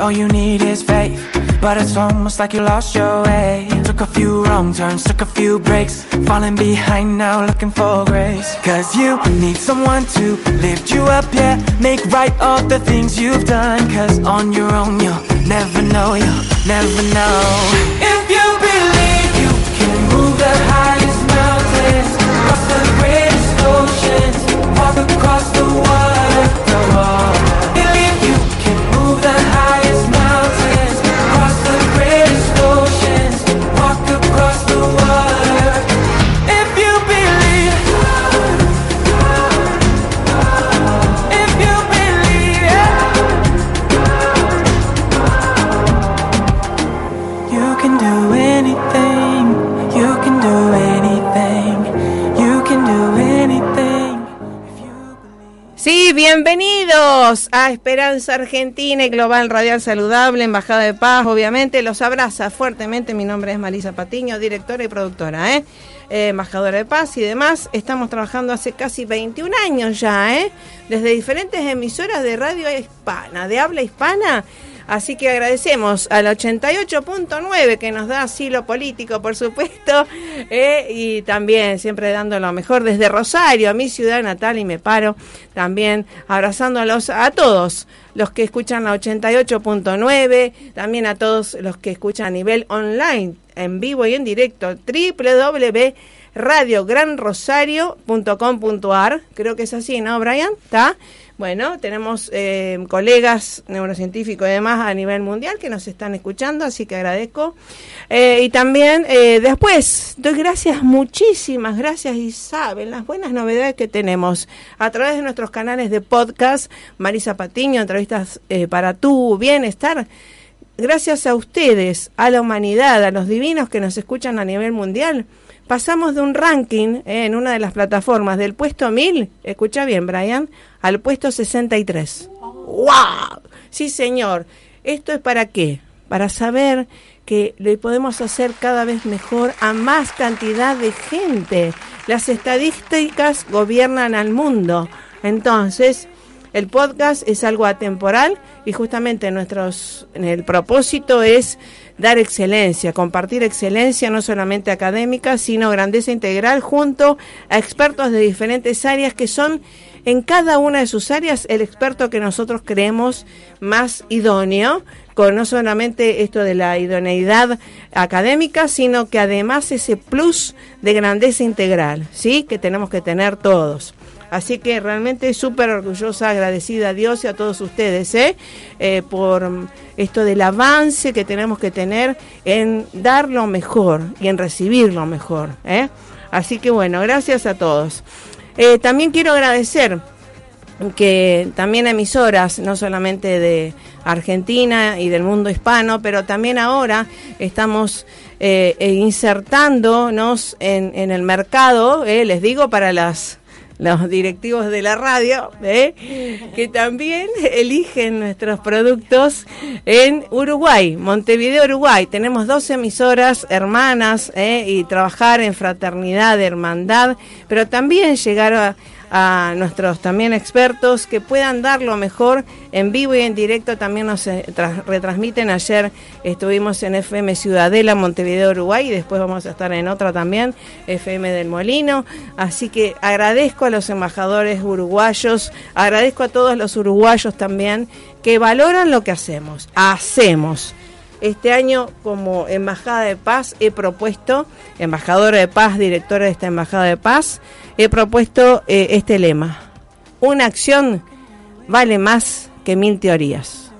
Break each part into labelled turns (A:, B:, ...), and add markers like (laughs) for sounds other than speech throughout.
A: all you need is faith. But it's almost like you lost your way. Took a few wrong turns, took a few breaks. Falling behind now, looking for grace. Cause you need someone to lift you up, yeah. Make right all the things you've done. Cause on your own, you'll never know, you'll never know. If you believe you can move the highest mountains, cross the greatest oceans, walk across the water, the water.
B: A Esperanza Argentina y Global Radial Saludable, Embajada de Paz, obviamente. Los abraza fuertemente. Mi nombre es Marisa Patiño, directora y productora, ¿eh? Eh, embajadora de paz y demás. Estamos trabajando hace casi 21 años ya, ¿eh? Desde diferentes emisoras de radio hispana, de habla hispana. Así que agradecemos al 88.9 que nos da asilo político, por supuesto, (laughs) eh, y también siempre dando lo mejor desde Rosario, a mi ciudad natal, y me paro también abrazándolos a todos los que escuchan la 88.9, también a todos los que escuchan a nivel online, en vivo y en directo, www.radiogranrosario.com.ar, creo que es así, ¿no, Brian? ¿Está? Bueno, tenemos eh, colegas neurocientíficos y demás a nivel mundial que nos están escuchando, así que agradezco. Eh, y también eh, después doy gracias, muchísimas gracias y saben las buenas novedades que tenemos a través de nuestros canales de podcast, Marisa Patiño, entrevistas eh, para tu bienestar. Gracias a ustedes, a la humanidad, a los divinos que nos escuchan a nivel mundial, pasamos de un ranking eh, en una de las plataformas del puesto 1000, escucha bien Brian, al puesto 63. ¡Wow! Sí, señor. ¿Esto es para qué? Para saber que le podemos hacer cada vez mejor a más cantidad de gente. Las estadísticas gobiernan al mundo. Entonces, el podcast es algo atemporal y justamente nuestros, el propósito es dar excelencia, compartir excelencia no solamente académica, sino grandeza integral junto a expertos de diferentes áreas que son en cada una de sus áreas el experto que nosotros creemos más idóneo, con no solamente esto de la idoneidad académica, sino que además ese plus de grandeza integral, ¿sí? Que tenemos que tener todos. Así que realmente súper orgullosa, agradecida a Dios y a todos ustedes ¿eh? Eh, por esto del avance que tenemos que tener en dar lo mejor y en recibir lo mejor. ¿eh? Así que bueno, gracias a todos. También quiero agradecer que también emisoras, no solamente de Argentina y del mundo hispano, pero también ahora estamos insertándonos en, el mercado, les digo, para las los directivos de la radio, ¿eh? que también eligen nuestros productos en Uruguay, Montevideo, Uruguay. Tenemos dos emisoras hermanas ¿eh? y trabajar en fraternidad, hermandad, pero también llegar a, a nuestros también expertos que puedan dar lo mejor en vivo y en directo. También nos eh, retransmiten. Ayer estuvimos en FM Ciudadela, Montevideo, Uruguay, y después vamos a estar en otra también, FM del Molino. Así que agradezco a los embajadores uruguayos, agradezco a todos los uruguayos también que valoran lo que hacemos. Hacemos. Este año, como Embajada de Paz, he propuesto, embajadora de paz, directora de esta Embajada de Paz, he propuesto eh, este lema. Una acción vale más que mil teorías.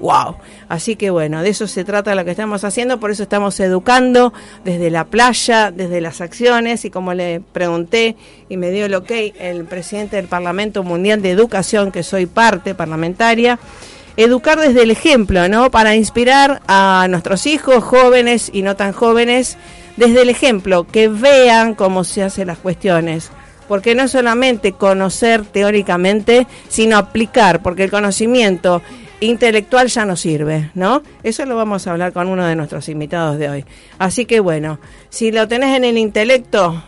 B: ¡Wow! Así que bueno, de eso se trata lo que estamos haciendo, por eso estamos educando desde la playa, desde las acciones, y como le pregunté y me dio el ok el presidente del Parlamento Mundial de Educación, que soy parte parlamentaria, educar desde el ejemplo, ¿no? Para inspirar a nuestros hijos, jóvenes y no tan jóvenes, desde el ejemplo, que vean cómo se hacen las cuestiones. Porque no solamente conocer teóricamente, sino aplicar, porque el conocimiento intelectual ya no sirve, ¿no? Eso lo vamos a hablar con uno de nuestros invitados de hoy. Así que bueno, si lo tenés en el intelecto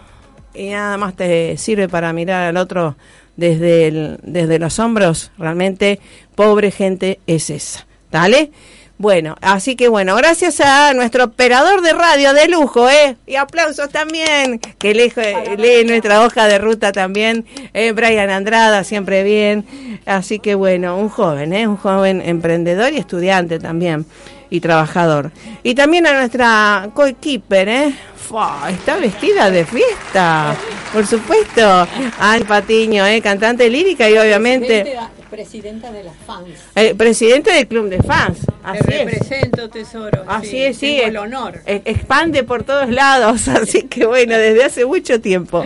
B: y nada más te sirve para mirar al otro desde, desde los hombros, realmente pobre gente es esa. ¿Dale? Bueno, así que bueno, gracias a nuestro operador de radio de lujo, ¿eh? Y aplausos también, que lee, lee nuestra hoja de ruta también, eh, Brian Andrada, siempre bien. Así que bueno, un joven, ¿eh? Un joven emprendedor y estudiante también, y trabajador. Y también a nuestra coequiper, ¿eh? Fua, está vestida de fiesta, por supuesto. Ay, Patiño, ¿eh? Cantante lírica y obviamente...
C: Presidenta, de las fans.
B: Eh, presidente del club de fans. Así
C: Te
B: es.
C: represento, tesoro.
B: Así es, sí.
C: Tengo el honor.
B: expande por todos lados, (laughs) así que bueno, desde hace mucho tiempo.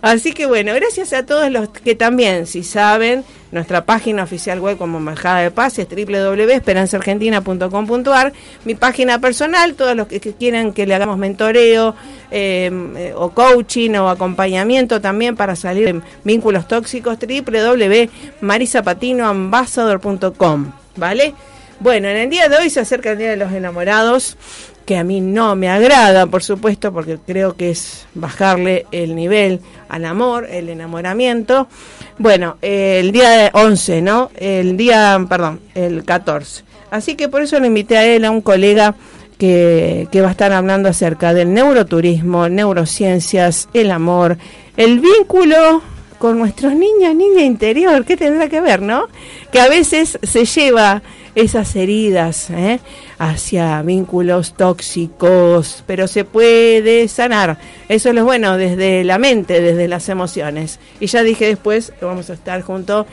B: Así que bueno, gracias a todos los que también, si saben, nuestra página oficial web como Embajada de Paz es www.esperanzaargentina.com.ar. Mi página personal, todos los que, quieran que le hagamos mentoreo eh, eh, o coaching o acompañamiento también para salir en vínculos tóxicos, www.marisapatinoambassador.com, ¿vale? Bueno, en el día de hoy se acerca el Día de los Enamorados, que a mí no me agrada, por supuesto, porque creo que es bajarle el nivel al amor, el enamoramiento. Bueno, eh, el día de 11, ¿no? El día, perdón, el 14. Así que por eso le invité a él, a un colega que, que va a estar hablando acerca del neuroturismo, neurociencias, el amor, el vínculo con nuestros niños, niña interior, ¿qué tendrá que ver, no? Que a veces se lleva esas heridas ¿eh? hacia vínculos tóxicos, pero se puede sanar. Eso es lo bueno desde la mente, desde las emociones. Y ya dije después vamos a estar juntos.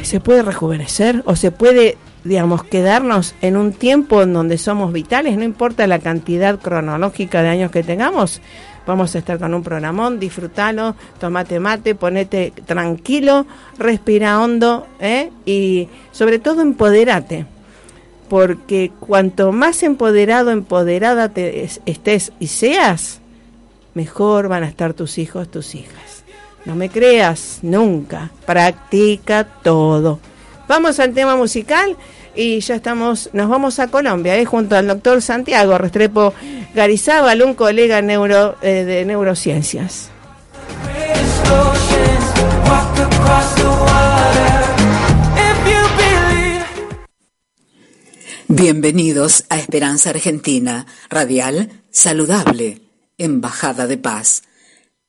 B: ¿Se puede rejuvenecer o se puede, digamos, quedarnos en un tiempo en donde somos vitales? No importa la cantidad cronológica de años que tengamos. Vamos a estar con un programón, disfrutalo, tomate mate, ponete tranquilo, respira hondo ¿eh? y sobre todo empoderate. Porque cuanto más empoderado, empoderada te es- estés y seas, mejor van a estar tus hijos, tus hijas. No me creas nunca, practica todo. Vamos al tema musical y ya estamos, nos vamos a Colombia, ¿eh? junto al doctor Santiago Restrepo Garizábal, un colega neuro, eh, de neurociencias.
D: Bienvenidos a Esperanza Argentina, radial, saludable, Embajada de Paz,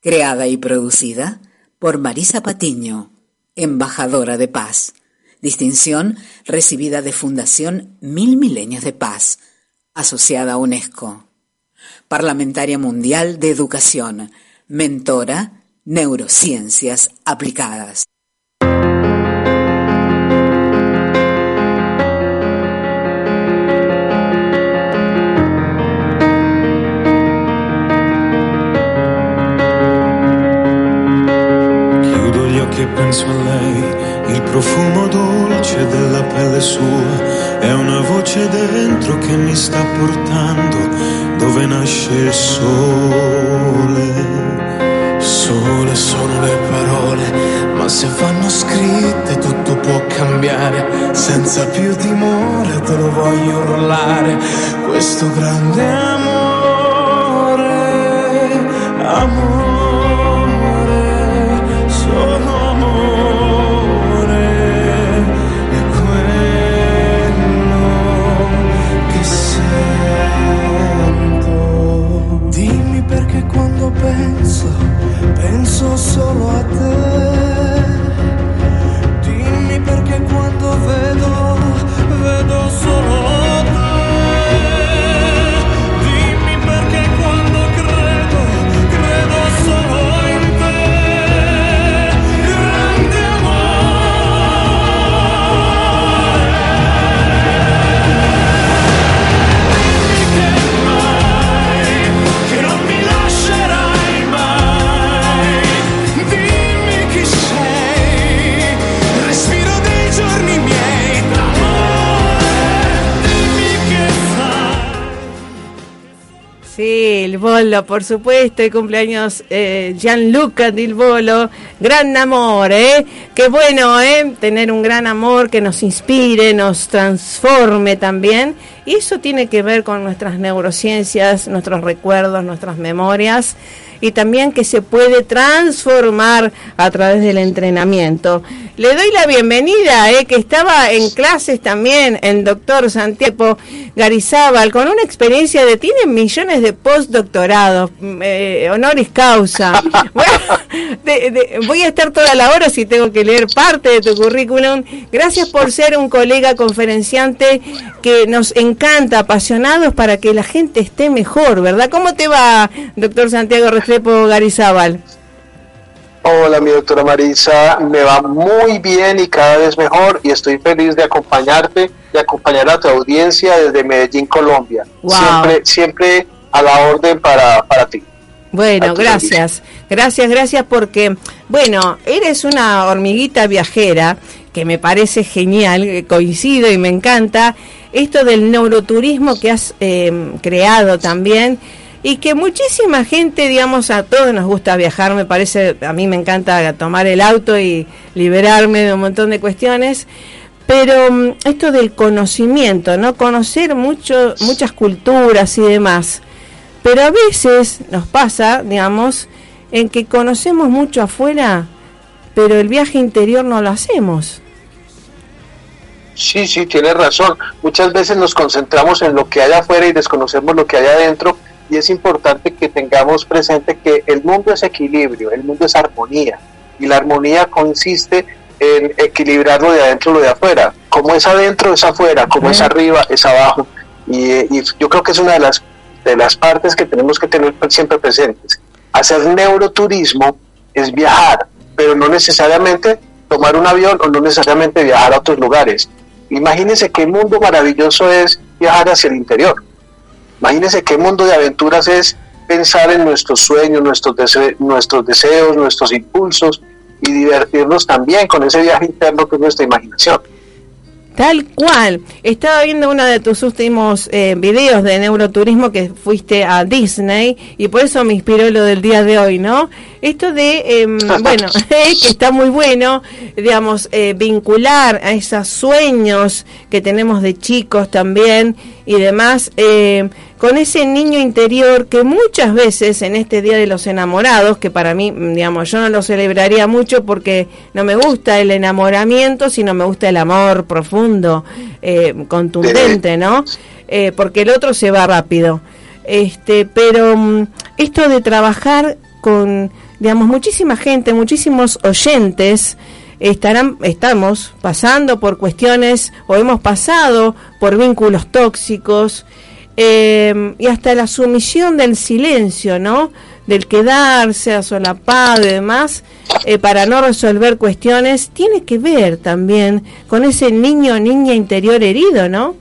D: creada y producida por Marisa Patiño, embajadora de paz. Distinción recibida de Fundación Mil Milenios de Paz, asociada a UNESCO. Parlamentaria Mundial de Educación, mentora, neurociencias aplicadas.
E: Profumo dolce della pelle sua, è una voce dentro che mi sta portando dove nasce il sole. Sole sono le parole, ma se vanno scritte tutto può cambiare, senza più timore te lo voglio urlare, questo grande
B: Por supuesto, el cumpleaños eh, Gianluca Del Bolo, gran amor, ¿eh? Qué bueno, ¿eh? Tener un gran amor que nos inspire, nos transforme también. Y eso tiene que ver con nuestras neurociencias, nuestros recuerdos, nuestras memorias y también que se puede transformar a través del entrenamiento. Le doy la bienvenida, eh, que estaba en clases también el doctor Santiago Garizábal, con una experiencia de, tiene millones de postdoctorados, mm, eh, honoris causa. (laughs) Bueno, de- de- voy a estar toda la hora si tengo que leer parte de tu currículum. Gracias por ser un colega conferenciante que nos encanta, apasionados para que la gente esté mejor, ¿verdad? ¿Cómo te va, doctor Santiago Restrepo Garizábal?
F: Hola, mi doctora Marisa, me va muy bien y cada vez mejor y estoy feliz de acompañarte y acompañar a tu audiencia desde Medellín, Colombia.
B: Wow.
F: Siempre, siempre a la orden para, para ti.
B: Bueno, gracias. Gracias, gracias porque, bueno, eres una hormiguita viajera que me parece genial, que coincido y me encanta. Esto del neuroturismo que has eh, creado también y que muchísima gente, digamos, a todos nos gusta viajar, me parece, a mí me encanta tomar el auto y liberarme de un montón de cuestiones. Pero mm, esto del conocimiento, ¿no? Conocer mucho, muchas culturas y demás. Pero a veces nos pasa, digamos, en que conocemos mucho afuera, pero el viaje interior no lo hacemos.
F: Sí, sí, tienes razón. Muchas veces nos concentramos en lo que hay afuera y desconocemos lo que hay adentro y es importante que tengamos presente que el mundo es equilibrio, el mundo es armonía y la armonía consiste en equilibrar lo de adentro y lo de afuera. Como es adentro es afuera, como es arriba es abajo y, y yo creo que es una de las de las partes que tenemos que tener siempre presentes. Hacer neuroturismo es viajar, pero no necesariamente tomar un avión o no necesariamente viajar a otros lugares. Imagínense qué mundo maravilloso es viajar hacia el interior. Imagínense qué mundo de aventuras es pensar en nuestros sueños, nuestros, dese- nuestros deseos, nuestros impulsos y divertirnos también con ese viaje interno que es nuestra imaginación.
B: Tal cual. Estaba viendo uno de tus últimos eh, videos de neuroturismo que fuiste a Disney y por eso me inspiró lo del día de hoy, ¿no? Esto de, em, (laughs) bueno, (laughs) que está muy bueno, digamos, eh, vincular a esos sueños que tenemos de chicos también y demás, eh, con ese niño interior que muchas veces en este Día de los Enamorados, que para mí, mm, digamos, yo no lo celebraría mucho porque no me gusta el enamoramiento, sino me gusta el amor profundo, eh, contundente, ¿no? Eh, porque el otro se va rápido. Este, pero mm, esto de trabajar con, digamos, muchísima gente, muchísimos oyentes, estarán, estamos pasando por cuestiones o hemos pasado por vínculos tóxicos eh, y hasta la sumisión del silencio, ¿no? Del quedarse asolapado y demás eh, para no resolver cuestiones, tiene que ver también con ese niño o niña interior herido, ¿no?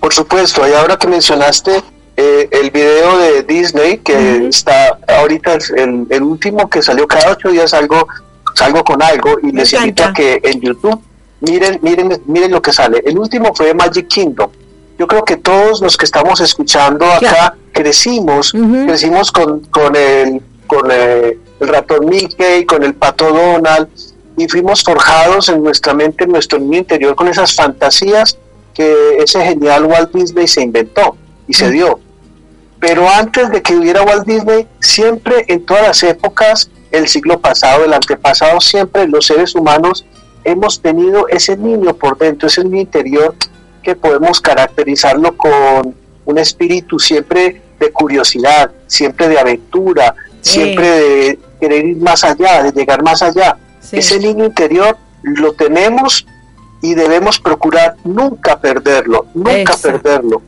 F: Por supuesto, y ahora que mencionaste eh, el video de Disney, que está ahorita el, el- último que salió cada ocho días, salgo, salgo con algo y
B: Me
F: les invito
B: encanta.
F: a que en YouTube miren, miren, miren lo que sale. El último fue Magic Kingdom. Yo creo que todos los que estamos escuchando acá
B: Claro.
F: crecimos, crecimos con, con el con eh, el ratón Mickey, con el pato Donald, y fuimos forjados en nuestra mente, en nuestro niño interior, con esas fantasías que ese genial Walt Disney se inventó y se dio. Pero antes de que hubiera Walt Disney, siempre en todas las épocas, el siglo pasado, el antepasado, siempre los seres humanos hemos tenido ese niño por dentro, ese niño interior que podemos caracterizarlo con un espíritu siempre de curiosidad, siempre de aventura, siempre de querer ir más allá, de llegar más allá.
B: Sí.
F: Ese niño interior lo tenemos y debemos procurar nunca perderlo, nunca perderlo.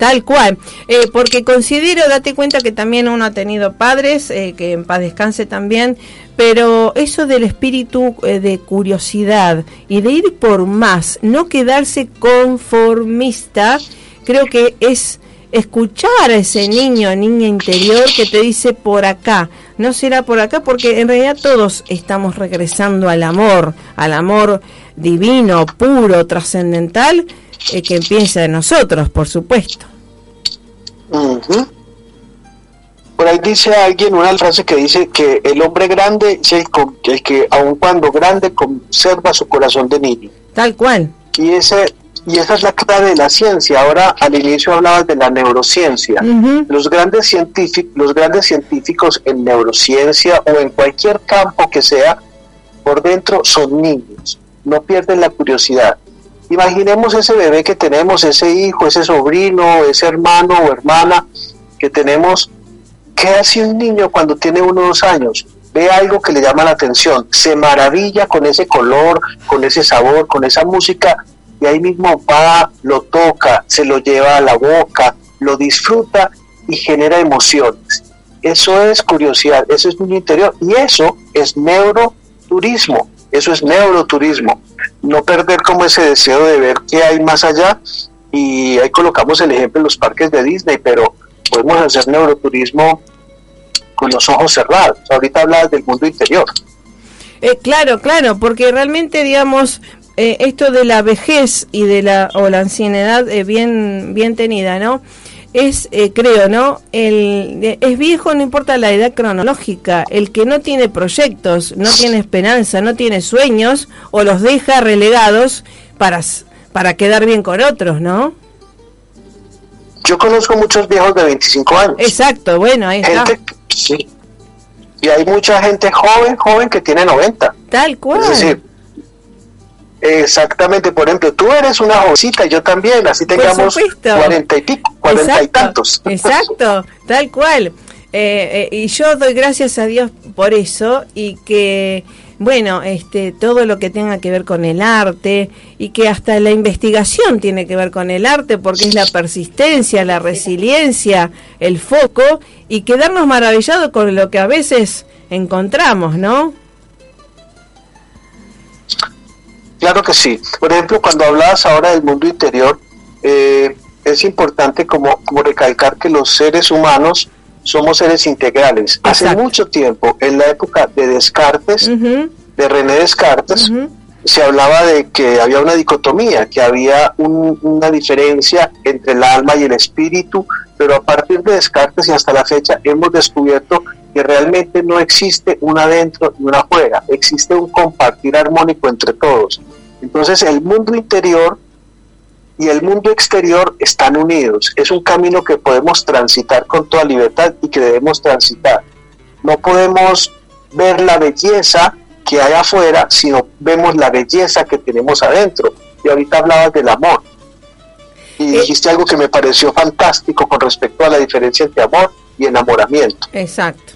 B: Tal cual, Eh, porque considero, date cuenta que también uno ha tenido padres, eh, que en paz descanse también, pero eso del espíritu eh, de curiosidad y de ir por más, no quedarse conformista, creo que es escuchar a ese niño, niña interior que te dice por acá, no será por acá, porque en realidad todos estamos regresando al amor, al amor divino, puro, trascendental, eh, que empieza en nosotros, por supuesto.
F: Por ahí dice alguien una frase que dice que el hombre grande es el, que aun cuando grande conserva su corazón de niño.
B: Tal cual.
F: Y ese y esa es la clave de la ciencia. Ahora al inicio hablabas de la neurociencia. Los grandes científicos, los grandes científicos en neurociencia o en cualquier campo que sea, por dentro son niños, no pierden la curiosidad. Imaginemos ese bebé que tenemos, ese hijo, ese sobrino, ese hermano o hermana que tenemos. ¿Qué hace un niño cuando tiene uno o dos años? Ve algo que le llama la atención, se maravilla con ese color, con ese sabor, con esa música, y ahí mismo va, lo toca, se lo lleva a la boca, lo disfruta y genera emociones. Eso es curiosidad, eso es niño interior, y eso es neuroturismo, eso es neuroturismo. No perder como ese deseo de ver qué hay más allá, y ahí colocamos el ejemplo en los parques de Disney, pero podemos hacer neuroturismo con los ojos cerrados. Ahorita hablabas del mundo interior.
B: Eh, claro, claro, porque realmente, digamos, eh, esto de la vejez y de la o la ancianidad eh, bien bien tenida, ¿no? Es, eh, creo, ¿no? El, eh, es viejo, no importa la edad cronológica. El que no tiene proyectos, no tiene esperanza, no tiene sueños, o los deja relegados para, para quedar bien con otros, ¿no?
F: Yo conozco muchos viejos de 25 años.
B: Exacto, bueno, ahí está.
F: gente, sí. Y hay mucha gente joven, joven que tiene 90.
B: Tal cual.
F: Es decir, exactamente, por ejemplo, tú eres una jovencita y yo también, así tengamos. 40 y pico, 40 y tantos. (laughs)
B: Exacto, tal cual. Eh, eh, y yo doy gracias a Dios por eso y que, bueno, este, todo lo que tenga que ver con el arte y que hasta la investigación tiene que ver con el arte porque es la persistencia, la resiliencia, el foco y quedarnos maravillados con lo que a veces encontramos, ¿no?
F: Claro que sí. Por ejemplo, cuando hablabas ahora del mundo interior, eh, es importante como, como recalcar que los seres humanos somos seres integrales. Hace mucho tiempo, en la época de Descartes, de René Descartes, se hablaba de que había una dicotomía, que había un- una diferencia entre el alma y el espíritu, pero a partir de Descartes y hasta la fecha hemos descubierto que realmente no existe una adentro y una afuera, existe un compartir armónico entre todos. Entonces el mundo interior y el mundo exterior están unidos, es un camino que podemos transitar con toda libertad y que debemos transitar. No podemos ver la belleza que hay afuera, sino vemos la belleza que tenemos adentro. Y ahorita hablabas del amor. Y
B: Eh,
F: dijiste algo que me pareció fantástico con respecto a la diferencia entre amor y enamoramiento.
B: Exacto.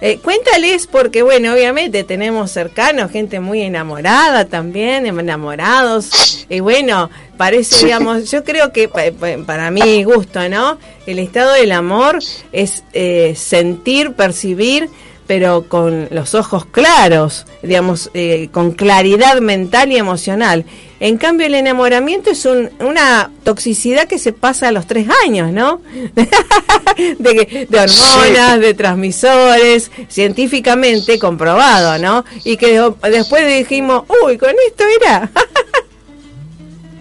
B: Eh, cuéntales, porque bueno, obviamente tenemos cercanos, gente muy enamorada también, enamorados. Y bueno, parece, digamos, yo creo que pa- pa- para mi gusto, ¿no? El estado del amor es eh, sentir, percibir, pero con los ojos claros, digamos, eh, con claridad mental y emocional. En cambio, el enamoramiento es un- una toxicidad que se pasa a los tres años, ¿no? (laughs) de, de hormonas,
F: Sí.
B: de transmisores, científicamente comprobado, ¿no? Y que después dijimos, uy, con esto era. (laughs)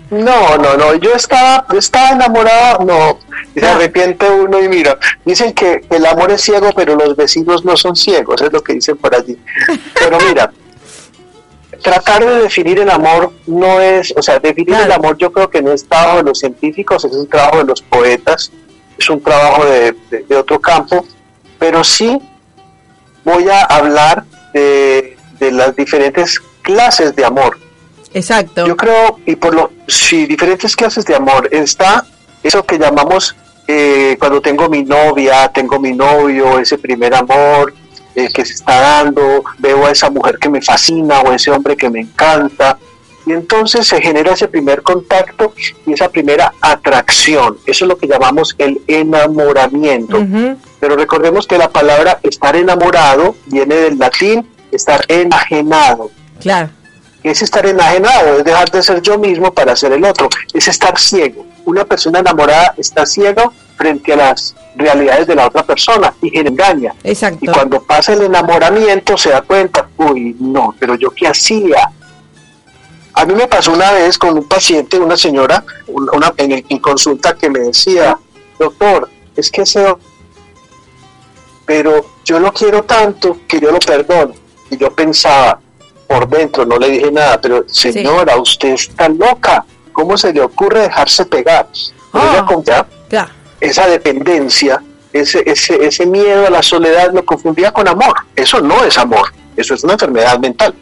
F: No, no, no, yo estaba, yo estaba enamorado, no, y se
B: Ah.
F: arrepiente uno y mira, dicen que el amor es ciego, pero los vecinos no son ciegos, es lo que dicen por allí. Pero mira, (laughs) tratar de definir el amor no es, o sea, definir el amor yo creo que no es trabajo de los científicos, es un trabajo de los poetas, es un trabajo de, de- de otro campo, pero sí voy a hablar de, de las diferentes clases de amor.
B: Exacto.
F: Yo creo, y por lo, sí, diferentes clases de amor. Está eso que llamamos eh, cuando tengo mi novia, tengo mi novio, ese primer amor eh, que se está dando, veo a esa mujer que me fascina o ese hombre que me encanta. Y entonces se genera ese primer contacto y esa primera atracción. Eso es lo que llamamos el enamoramiento. Pero recordemos que la palabra estar enamorado viene del latín estar enajenado.
B: Claro.
F: ¿Qué es estar enajenado? Es dejar de ser yo mismo para ser el otro. Es estar ciego. Una persona enamorada está ciega frente a las realidades de la otra persona y se engaña.
B: Exacto.
F: Y cuando pasa el enamoramiento se da cuenta, uy, no, pero yo qué hacía. A mí me pasó una vez con un paciente, una señora, una, en, el- en consulta que me decía, doctor, es que ese pero yo lo quiero tanto que yo lo perdono. Y yo pensaba, por dentro, no le dije nada, pero señora, usted está loca. ¿Cómo se le ocurre dejarse pegar?
B: Ah.
F: ella ya, esa dependencia, ese, ese, ese miedo a la soledad lo confundía con amor. Eso no es amor, eso es una enfermedad mental.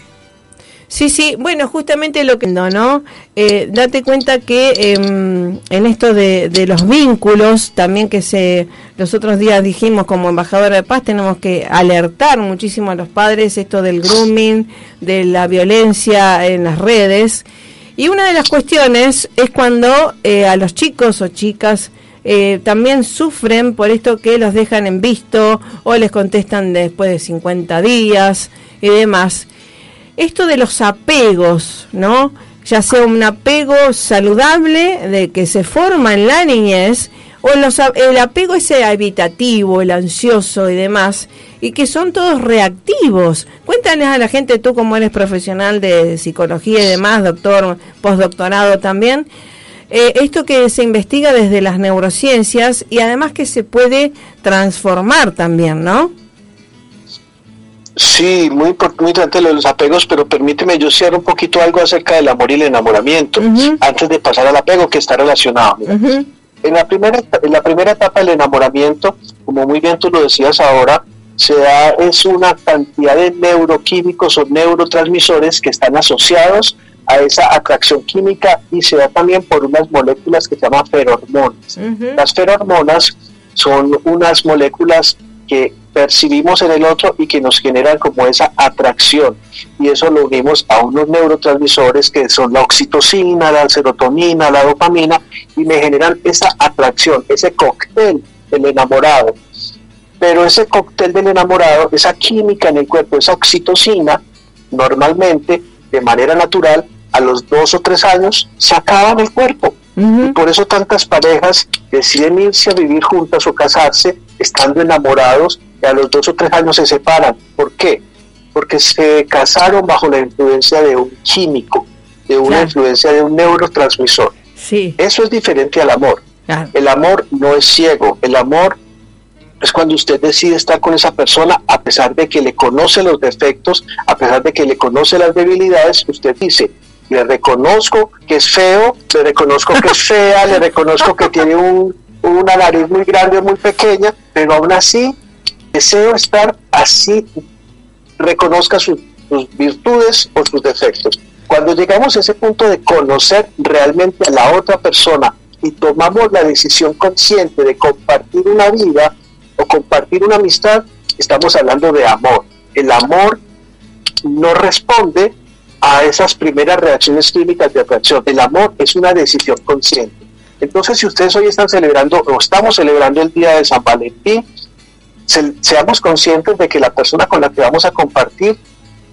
B: Sí, sí, bueno, justamente lo que no, ¿no? Eh, date cuenta que em, en esto de, los vínculos, también que se los otros días dijimos como embajadora de paz, tenemos que alertar muchísimo a los padres esto del grooming, de la violencia en las redes. Y una de las cuestiones es cuando eh, a los chicos o chicas eh, también sufren por esto que los dejan en visto o les contestan después de 50 días y demás esto de los apegos, ¿no? Ya sea un apego saludable de que se forma en la niñez o los el apego ese evitativo, el ansioso y demás, y que son todos reactivos. Cuéntanos a la gente, tú como eres profesional de psicología y demás, doctor, postdoctorado también, eh, esto que se investiga desde las neurociencias y además que se puede transformar también, ¿no?
F: Sí, muy impor- muy importante lo de los apegos, pero permíteme yo cierro un poquito algo acerca del amor y el enamoramiento,
B: Ujú.
F: antes de pasar al apego que está relacionado. Mira,
B: Ujú.
F: En la primera en la primera etapa del enamoramiento, como muy bien tú lo decías ahora, se da es una cantidad de neuroquímicos o neurotransmisores que están asociados a esa atracción química y se da también por unas moléculas que se llaman ferormonas.
B: Ujú.
F: Las ferormonas son unas moléculas que percibimos en el otro y que nos generan como esa atracción. Y eso lo unimos a unos neurotransmisores que son la oxitocina, la serotonina, la dopamina, y me generan esa atracción, ese cóctel del enamorado. Pero ese cóctel del enamorado, esa química en el cuerpo, esa oxitocina, normalmente, de manera natural, a los dos o tres años, se acaba en el cuerpo. Y por eso tantas parejas deciden irse a vivir juntas o casarse estando enamorados y a los dos o tres años se separan. ¿Por qué? Porque se casaron bajo la influencia de un químico, de una
B: Claro.
F: influencia de un neurotransmisor.
B: Sí,
F: Eso es diferente al amor.
B: claro.
F: El amor no es ciego, el amor es cuando usted decide estar con esa persona a pesar de que le conoce los defectos, a pesar de que le conoce las debilidades, usted dice, le reconozco que es feo, le reconozco que es fea, le reconozco que tiene un, una nariz muy grande o muy pequeña, pero aún así deseo estar así, reconozca sus, sus virtudes o sus defectos. Cuando llegamos a ese punto de conocer realmente a la otra persona y tomamos la decisión consciente de compartir una vida o compartir una amistad, estamos hablando de amor. El amor no responde a esas primeras reacciones químicas de atracción. El amor es una decisión consciente. Entonces, si ustedes hoy están celebrando o estamos celebrando el día de San Valentín, se- seamos conscientes de que la persona con la que vamos a compartir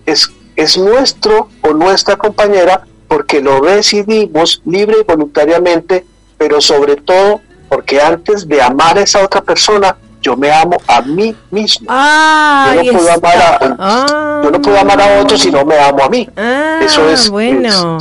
F: es, es nuestro o nuestra compañera porque lo decidimos libre y voluntariamente, pero sobre todo porque antes de amar a esa otra persona, yo me amo a mí mismo.
B: Ah,
F: yo, no puedo amar a,
B: Ah.
F: yo no puedo amar a otro si no me amo a mí.
B: Ah,
F: Eso es-
B: bueno.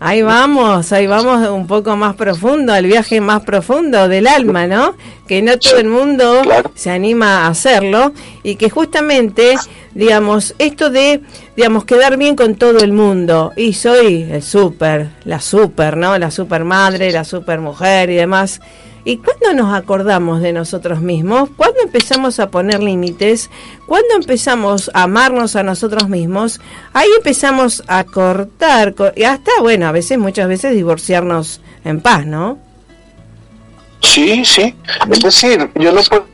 B: Ahí vamos, ahí vamos un poco más profundo, al viaje más profundo del alma, ¿no? Que no todo el mundo
F: Claro.
B: se anima a hacerlo y que justamente, digamos, esto de, digamos, quedar bien con todo el mundo y soy el súper, la súper, ¿no? La super madre, la super mujer y demás. ¿Y cuándo nos acordamos de nosotros mismos? ¿Cuándo empezamos a poner límites? ¿Cuándo empezamos a amarnos a nosotros mismos? Ahí empezamos a cortar, co- y hasta, bueno, a veces, muchas veces divorciarnos en paz, ¿no?
F: Sí, sí. Es decir, yo no puedo...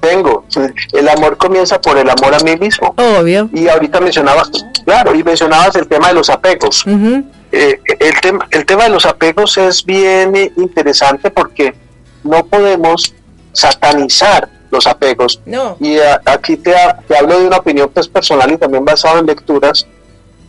F: Tengo. El amor comienza por el amor a mí mismo.
B: Obvio.
F: Y ahorita mencionabas, claro, y mencionabas el tema de los apegos.
B: Ujú.
F: Eh, el, tema, el tema de los apegos es bien interesante porque no podemos satanizar los apegos.
B: No.
F: Y a- aquí te, ha- te hablo de una opinión pues, personal y también basada en lecturas,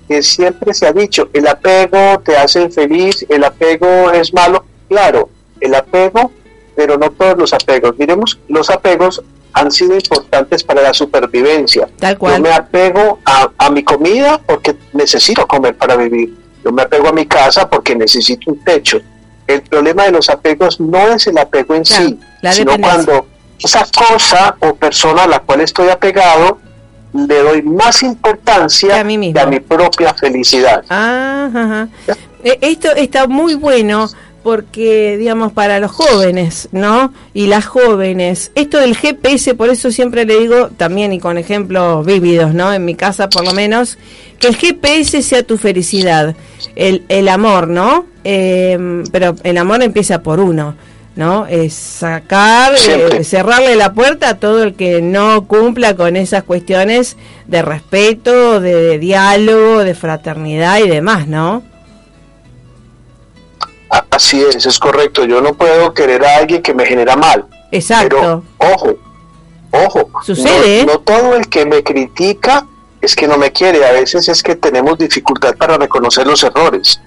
F: que siempre se ha dicho, el apego te hace feliz, el apego es malo. Claro, el apego, pero no todos los apegos. Miremos, los apegos han sido importantes para la supervivencia.
B: Tal cual.
F: Yo me apego a, a mi comida porque necesito comer para vivir. Yo me apego a mi casa porque necesito un techo. El problema de los apegos no es el apego en
B: Claro,
F: sí, sino cuando esa cosa o persona a la cual estoy apegado le doy más importancia
B: a mí mismo.
F: que a mi propia felicidad.
B: Ah, ajá. Eh, Esto está muy bueno porque, digamos, para los jóvenes, ¿no? Y las jóvenes, esto del GPS, por eso siempre le digo, también y con ejemplos vívidos, ¿no? En mi casa, por lo menos, que el GPS sea tu felicidad, el, el amor, ¿no? Eh, pero el amor empieza por uno. ¿No? Es sacar, eh, cerrarle la puerta a todo el que no cumpla con esas cuestiones de respeto, de, de diálogo, de fraternidad y demás, ¿no?
F: Así es, es correcto. Yo no puedo querer a alguien que me genera mal.
B: Exacto.
F: Pero, ojo, ojo.
B: Sucede.
F: No, no todo el que me critica es que no me quiere. A veces es que tenemos dificultad para reconocer los errores.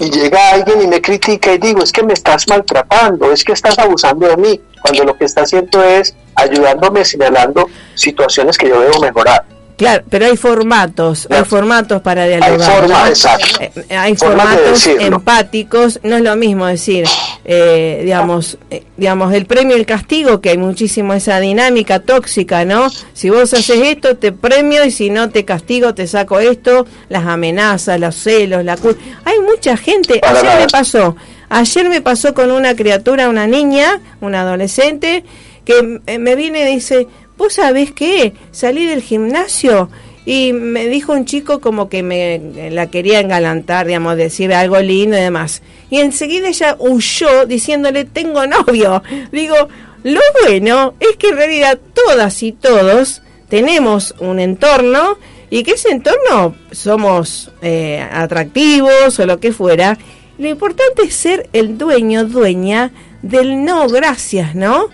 F: Y llega alguien y me critica y digo, es que me estás maltratando, es que estás abusando de mí, cuando lo que está haciendo es ayudándome, señalando situaciones que yo debo mejorar.
B: Claro, pero hay formatos, hay formatos para dialogar.
F: exacto.
B: Eh, hay
F: de
B: formatos empáticos, no es lo mismo decir, eh, digamos, eh, digamos, el premio y el castigo, que hay muchísimo esa dinámica tóxica, ¿no? Si vos haces esto, te premio y si no te castigo, te saco esto, las amenazas, los celos, la culpa. Hay mucha gente, ayer me pasó, ayer me pasó con una criatura, una niña, una adolescente, que eh, me viene y dice, ¿vos sabés qué? Salí del gimnasio y me dijo un chico como que me eh, la quería engalantar, digamos, decir algo lindo y demás. Y enseguida ella huyó diciéndole, tengo novio. Digo, lo bueno es que en realidad todas y todos tenemos un entorno y que ese entorno somos eh, atractivos o lo que fuera. Lo importante es ser el dueño, dueña del no gracias, ¿no?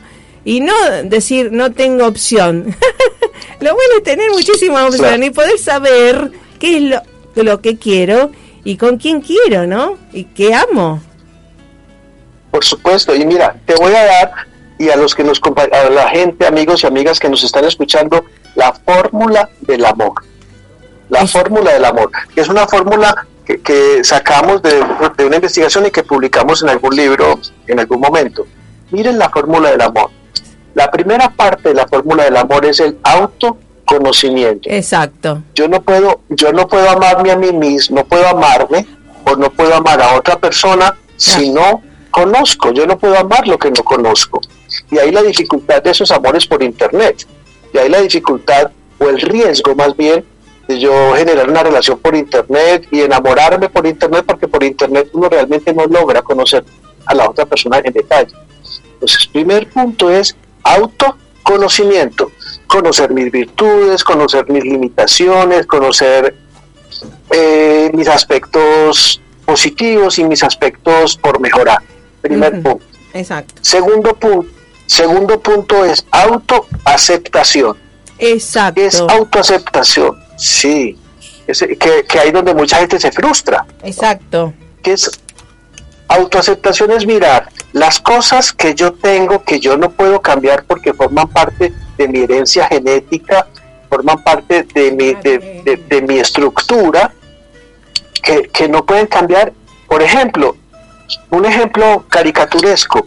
B: Y no decir no tengo opción. (laughs) lo bueno es tener muchísimas opciones
F: Claro.
B: y poder saber qué es lo, lo que quiero y con quién quiero, ¿no? Y qué amo.
F: Por supuesto, y mira, te voy a dar, y a los que nos a la gente, amigos y amigas que nos están escuchando, la fórmula del amor. La fórmula del amor, que es una fórmula que, que sacamos de, de una investigación y que publicamos en algún libro en algún momento. Miren la fórmula del amor. La primera parte de la fórmula del amor es el autoconocimiento.
B: Exacto.
F: yo no puedo yo no puedo amarme a mí mismo no puedo amarme o no puedo amar a otra persona si no conozco. Yo no puedo amar lo que no conozco. Y ahí la dificultad de esos amores por internet. Y ahí la dificultad o el riesgo más bien de yo generar una relación por internet y enamorarme por internet porque por internet uno realmente no logra conocer a la otra persona en detalle. Entonces primer punto es autoconocimiento conocer mis virtudes, conocer mis limitaciones, conocer eh, mis aspectos positivos y mis aspectos por mejorar. Primer punto.
B: Exacto.
F: Segundo punto, segundo punto es autoaceptación.
B: Exacto.
F: ¿Qué es autoaceptación? Sí, es, que, que ahí donde mucha gente se frustra.
B: Exacto.
F: que es autoaceptación es mirar las cosas que yo tengo que yo no puedo cambiar porque forman parte de mi herencia genética, forman parte de mi, de, de- de mi estructura, que, que no pueden cambiar. Por ejemplo, un ejemplo caricaturesco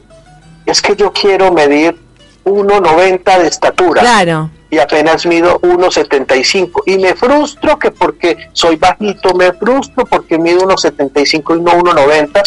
F: es que yo quiero medir 1,90 de estatura
B: Claro.
F: y apenas mido 1,75 y me frustro que porque soy bajito me frustro porque mido 1,75 y no 1,90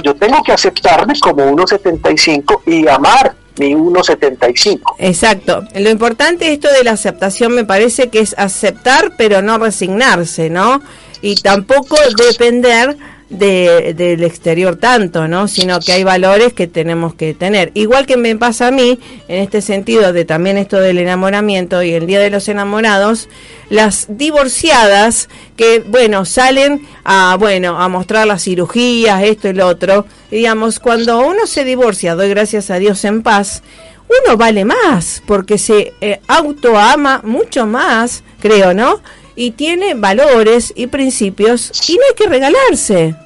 F: yo tengo que aceptarme como 1,75 y amar mi 1,75
B: Exacto. Lo importante esto de la aceptación me parece que es aceptar pero no resignarse, ¿no? Y tampoco depender de, del exterior tanto, ¿no? Sino que hay valores que tenemos que tener. Igual que me pasa a mí, en este sentido de también esto del enamoramiento y el Día de los Enamorados, las divorciadas que, bueno, salen a, bueno, a mostrar las cirugías, esto y lo otro. Digamos, cuando uno se divorcia, doy gracias a Dios en paz, uno vale más, porque se eh, autoama mucho más, creo, ¿no? Y tiene valores y principios y no hay que regalarse.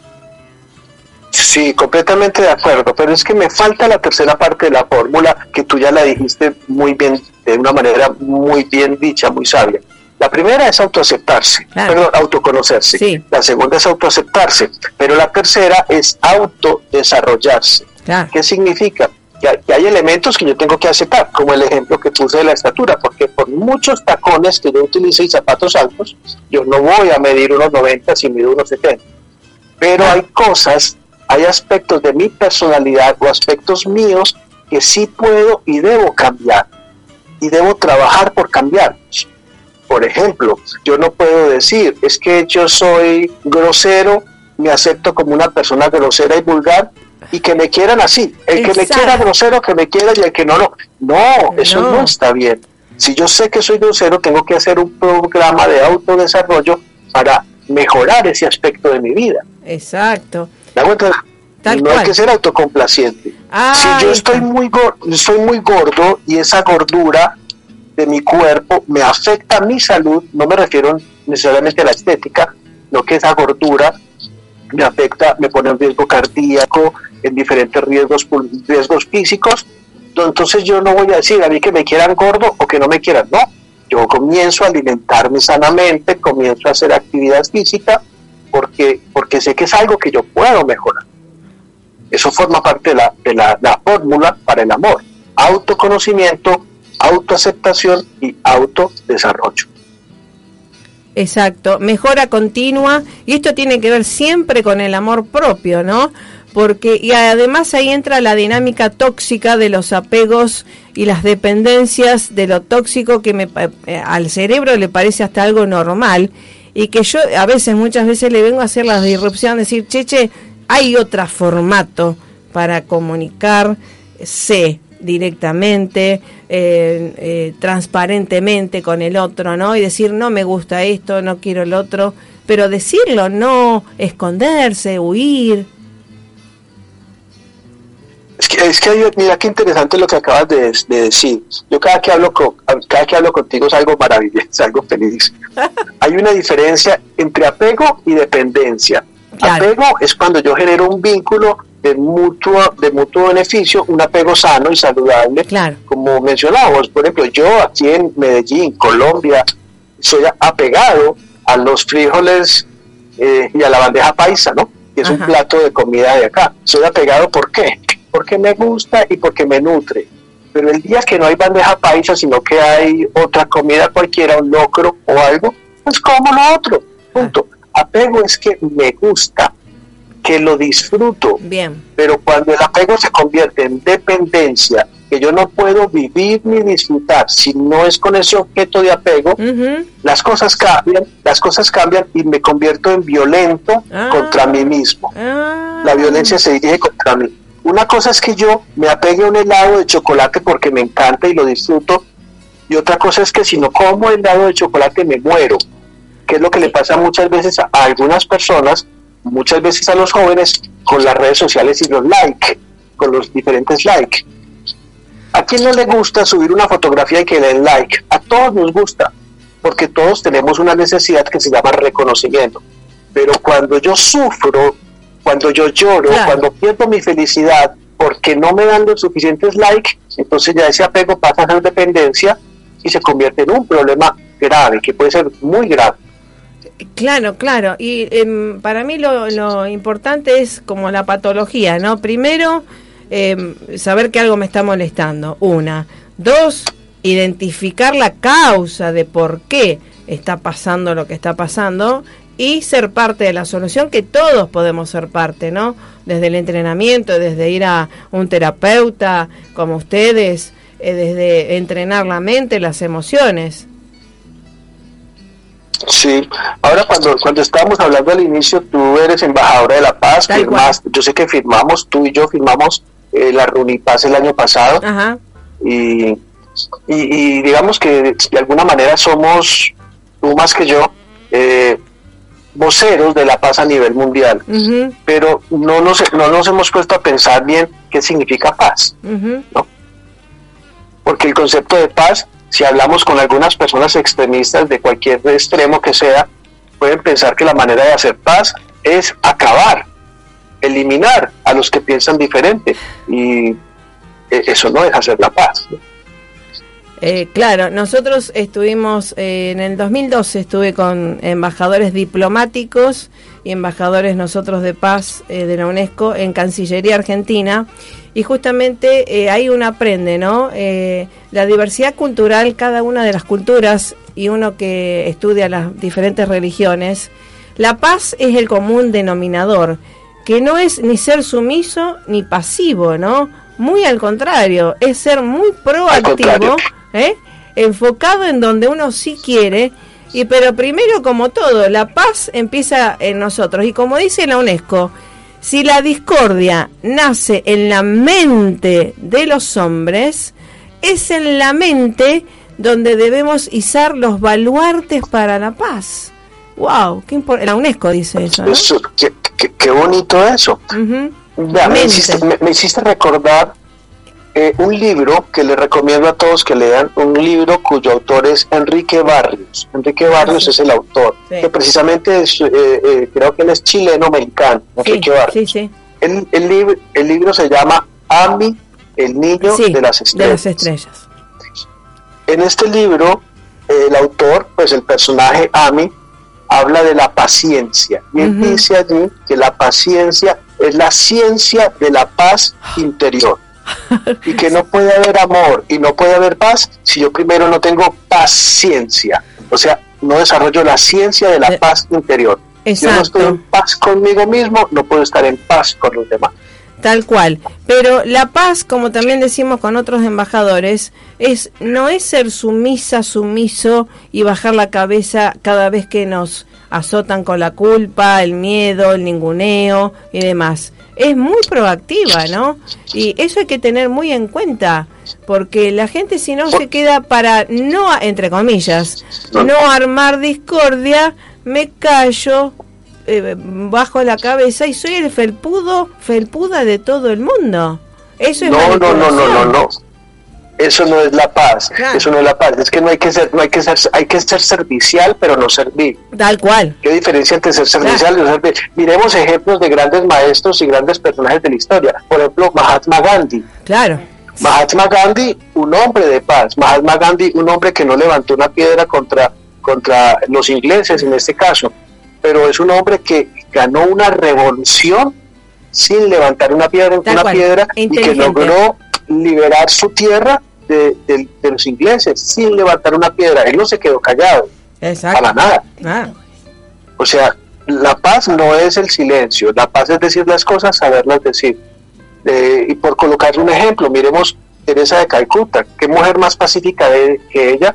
F: Sí, completamente de acuerdo, pero es que me falta la tercera parte de la fórmula que tú ya la dijiste muy bien, de una manera muy bien dicha, muy sabia. La primera es autoaceptarse,
B: Claro.
F: perdón, autoconocerse.
B: Sí.
F: La segunda es autoaceptarse, pero la tercera es autodesarrollarse.
B: Claro.
F: ¿Qué significa? Que hay, que hay elementos que yo tengo que aceptar, como el ejemplo que puse de la estatura, porque por muchos tacones que yo utilice y zapatos altos, yo no voy a medir unos 90 si mido unos 70. Pero hay cosas, hay aspectos de mi personalidad o aspectos míos que sí puedo y debo cambiar. Y debo trabajar por cambiar. Por ejemplo, yo no puedo decir, es que yo soy grosero, me acepto como una persona grosera y vulgar y que me quieran así. El que me quiera grosero, que me quiera y el que no, no. No, eso
B: No.
F: no está bien. Si yo sé que soy grosero, tengo que hacer un programa de autodesarrollo para mejorar ese aspecto de mi vida.
B: Exacto.
F: ¿Me?
B: Tal
F: no
B: cual.
F: hay que ser autocomplaciente.
B: Ah,
F: si yo estoy muy, gor- estoy muy gordo y esa gordura de mi cuerpo me afecta a mi salud, no me refiero necesariamente a la estética, no que esa gordura me afecta, me pone en riesgo cardíaco, en diferentes riesgos, riesgos físicos, entonces yo no voy a decir a mí que me quieran gordo o que no me quieran, no. Yo comienzo a alimentarme sanamente, comienzo a hacer actividad física, porque, porque sé que es algo que yo puedo mejorar. Eso forma parte de la, de la, la fórmula para el amor. Autoconocimiento, autoaceptación y autodesarrollo.
B: Exacto, mejora continua y esto tiene que ver siempre con el amor propio, ¿no? Porque y además ahí entra la dinámica tóxica de los apegos y las dependencias de lo tóxico que me, eh, al cerebro le parece hasta algo normal y que yo a veces, muchas veces le vengo a hacer la disrupción, decir, cheche, hay otro formato para comunicarse directamente, eh, eh, transparentemente con el otro, ¿no? Y decir, no me gusta esto, no quiero el otro, pero decirlo, no esconderse, huir.
F: Es que, mira qué interesante lo que acabas de, de decir. Yo cada que hablo con, cada que hablo contigo es algo maravilloso, (laughs) es algo feliz. (laughs) hay una diferencia entre apego y dependencia.
B: Claro.
F: Apego es cuando yo genero un vínculo de mutuo, de mutuo beneficio, un apego sano y saludable.
B: Claro.
F: Como mencionábamos, por ejemplo, yo aquí en Medellín, Colombia, soy apegado a los frijoles eh, y a la bandeja paisa, ¿no? Que es un plato de comida de acá. Soy apegado, ¿por qué? Porque me gusta y porque me nutre. Pero el día que no hay bandeja paisa, sino que hay otra comida cualquiera, un locro o algo, pues como lo otro. Punto. Apego es que me gusta, que lo disfruto,
B: Bien,
F: pero cuando el apego se convierte en dependencia, que yo no puedo vivir ni disfrutar si no es con ese objeto de apego, las cosas cambian, las cosas cambian y me convierto en violento
B: Ah.
F: contra mí mismo.
B: Ah.
F: La violencia se dirige contra mí. Una cosa es que yo me apegue a un helado de chocolate porque me encanta y lo disfruto, y otra cosa es que si no como helado de chocolate me muero, que es lo que le pasa muchas veces a, algunas personas, muchas veces a los jóvenes con las redes sociales y los like, con los diferentes like. ¿A quién no le gusta subir una fotografía y que le den like? A todos nos gusta, porque todos tenemos una necesidad que se llama reconocimiento. Pero cuando yo sufro, cuando yo lloro,
B: Claro.
F: cuando pierdo mi felicidad porque no me dan los suficientes likes, entonces ya ese apego pasa a ser dependencia y se convierte en un problema grave, que puede ser muy grave.
B: Claro, claro. Y em, para mí lo, lo importante es como la patología, ¿no? Primero, em, saber que algo me está molestando. Una. Dos, identificar la causa de por qué está pasando lo que está pasando y ser parte de la solución, que todos podemos ser parte, ¿no? Desde el entrenamiento, desde ir a un terapeuta como ustedes, eh, desde entrenar la mente, las emociones.
F: Sí, ahora cuando, cuando estábamos hablando al inicio, tú eres embajadora de la paz,
B: Tal
F: firmaste- yo sé que firmamos, tú y yo firmamos eh, la Runipaz el año pasado
B: Ajá.
F: y, y, y digamos que de alguna manera somos, tú más que yo, eh, voceros de la paz a nivel mundial, pero no nos, no nos hemos puesto a pensar bien qué significa paz.
B: ujú.
F: porque el concepto de paz, si hablamos con algunas personas extremistas de cualquier extremo que sea, pueden pensar que la manera de hacer paz es acabar, eliminar a los que piensan diferente y eh, eso no es hacer la paz. ¿no?
B: Eh, claro, nosotros estuvimos, eh, en el 2012 estuve con embajadores diplomáticos y embajadores nosotros de paz eh, de la UNESCO en Cancillería Argentina y justamente eh, ahí uno aprende, ¿no? La diversidad cultural, cada una de las culturas y uno que estudia las diferentes religiones, la paz es el común denominador, que no es ni ser sumiso ni pasivo, ¿no? Muy al contrario, es ser muy proactivo. ¿eh? enfocado en donde uno sí quiere. Y pero primero, como todo, la paz empieza en nosotros. Y como dice la UNESCO, si la discordia nace en la mente de los hombres, es en la mente donde debemos izar los baluartes para la paz. Wow, qué la UNESCO dice eso. ¿no?
F: Eso, qué, qué- qué bonito eso. Me, hiciste, me- me hiciste recordar eh, un libro que le recomiendo a todos que lean, un libro cuyo autor es Enrique Barrios. Enrique Barrios
B: sí.
F: es el autor,
B: Sí.
F: que precisamente es, eh, eh, creo que él es chileno-mexicano,
B: Sí,
F: Enrique Barrios.
B: sí.
F: El, el, lib- el libro se llama Ami, el niño de las
B: de
F: estrellas.
B: las estrellas.
F: En este libro, el autor, pues el personaje Ami, habla de la paciencia. Y él dice allí que la paciencia es la ciencia de la paz interior. y que no puede haber amor y no puede haber paz si yo primero no tengo paciencia. O sea, no desarrollo la ciencia de la paz interior. Si yo no estoy en paz conmigo mismo, no puedo estar en paz con los demás.
B: Tal cual. Pero la paz, como también decimos con otros embajadores, es no es ser sumisa, sumiso y bajar la cabeza cada vez que nos azotan con la culpa, el miedo, el ninguneo y demás. Es muy proactiva, ¿no? Y eso hay que tener muy en cuenta, porque la gente si no se queda para no, entre comillas, no armar discordia, me callo, eh, bajo la cabeza y soy el felpudo, felpuda de todo el mundo. Eso es
F: No, no, no, no, no, no. Eso no es la paz.
B: Claro.
F: Eso no es la paz. Es que no hay que ser, no hay que ser, hay que ser servicial, pero no servir.
B: Tal cual.
F: ¿Qué diferencia entre ser servicial y no servir? Miremos ejemplos de grandes maestros y grandes personajes de la historia. Por ejemplo, Mahatma Gandhi.
B: Claro.
F: Mahatma Gandhi, un hombre de paz. Mahatma Gandhi, un hombre que no levantó una piedra contra, contra los ingleses en este caso, pero es un hombre que ganó una revolución sin levantar una piedra,
B: Tal
F: una
B: cual.
F: piedra y que logró liberar su tierra de, de- de los ingleses sin levantar una piedra. Él no se quedó callado,
B: Exacto.
F: para nada.
B: Ah,
F: O sea, la paz no es el silencio, la paz es decir las cosas, saberlas decir. Eh, y por colocar un ejemplo, miremos Teresa de Calcuta, qué mujer más pacífica de- que ella,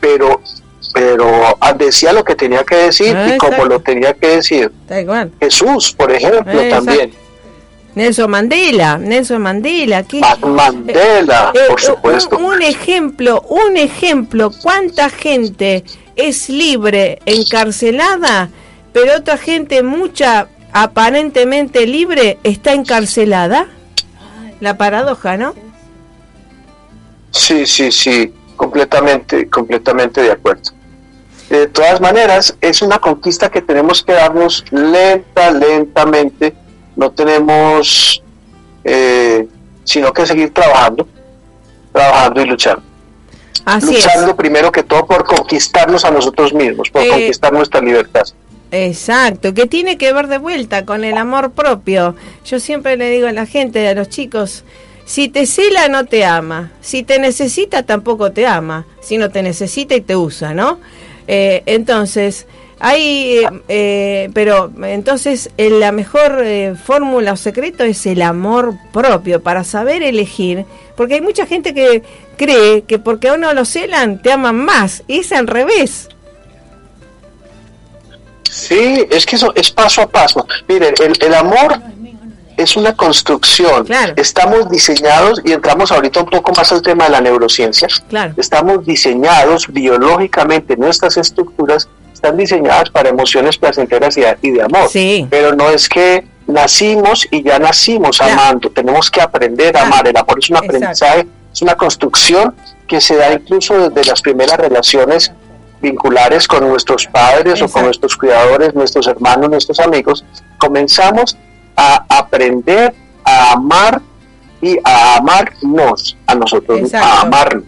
F: pero pero ah, decía lo que tenía que decir
B: Ah,
F: y como
B: exacto.
F: lo tenía que decir. Jesús, por ejemplo,
B: Eh, exacto.
F: también.
B: Nelson Mandela, Nelson Mandela,
F: Mandela,
B: Eh,
F: por
B: eh,
F: supuesto.
B: Un, un ejemplo, un ejemplo, ¿cuánta gente es libre, encarcelada, pero otra gente, mucha aparentemente libre, está encarcelada? La paradoja, ¿no?
F: Sí, sí, sí, completamente, completamente de acuerdo. De todas maneras, es una conquista que tenemos que darnos lenta, lentamente. No tenemos eh, sino que seguir trabajando, trabajando y luchando.
B: Así
F: luchando primero que todo por conquistarnos a nosotros mismos, por
B: Eh,
F: conquistar nuestra libertad.
B: Exacto, que tiene que ver de vuelta con el amor propio. Yo siempre le digo a la gente, a los chicos, si te cela no te ama, si te necesita tampoco te ama, si no te necesita y te usa, ¿no? Eh, entonces, hay, eh, eh, pero entonces eh, la mejor eh, fórmula o secreto es el amor propio para saber elegir, porque hay mucha gente que cree que porque a uno lo celan te aman más, y es al revés.
F: Sí, es que eso es paso a paso. Miren, el, el amor es una construcción.
B: Claro.
F: Estamos diseñados, y entramos ahorita un poco más al tema de la neurociencia,
B: Claro.
F: estamos diseñados biológicamente, nuestras estructuras están diseñadas para emociones placenteras y de, y de amor.
B: Sí.
F: Pero no es que nacimos y ya nacimos
B: Claro.
F: amando, tenemos que aprender a amar. El amor es un
B: Exacto.
F: aprendizaje, es una construcción que se da incluso desde las primeras relaciones vinculares con nuestros padres o
B: Exacto.
F: con nuestros cuidadores, nuestros hermanos, nuestros amigos. Comenzamos a aprender a amar y a amarnos a nosotros,
B: Exacto.
F: a amarnos,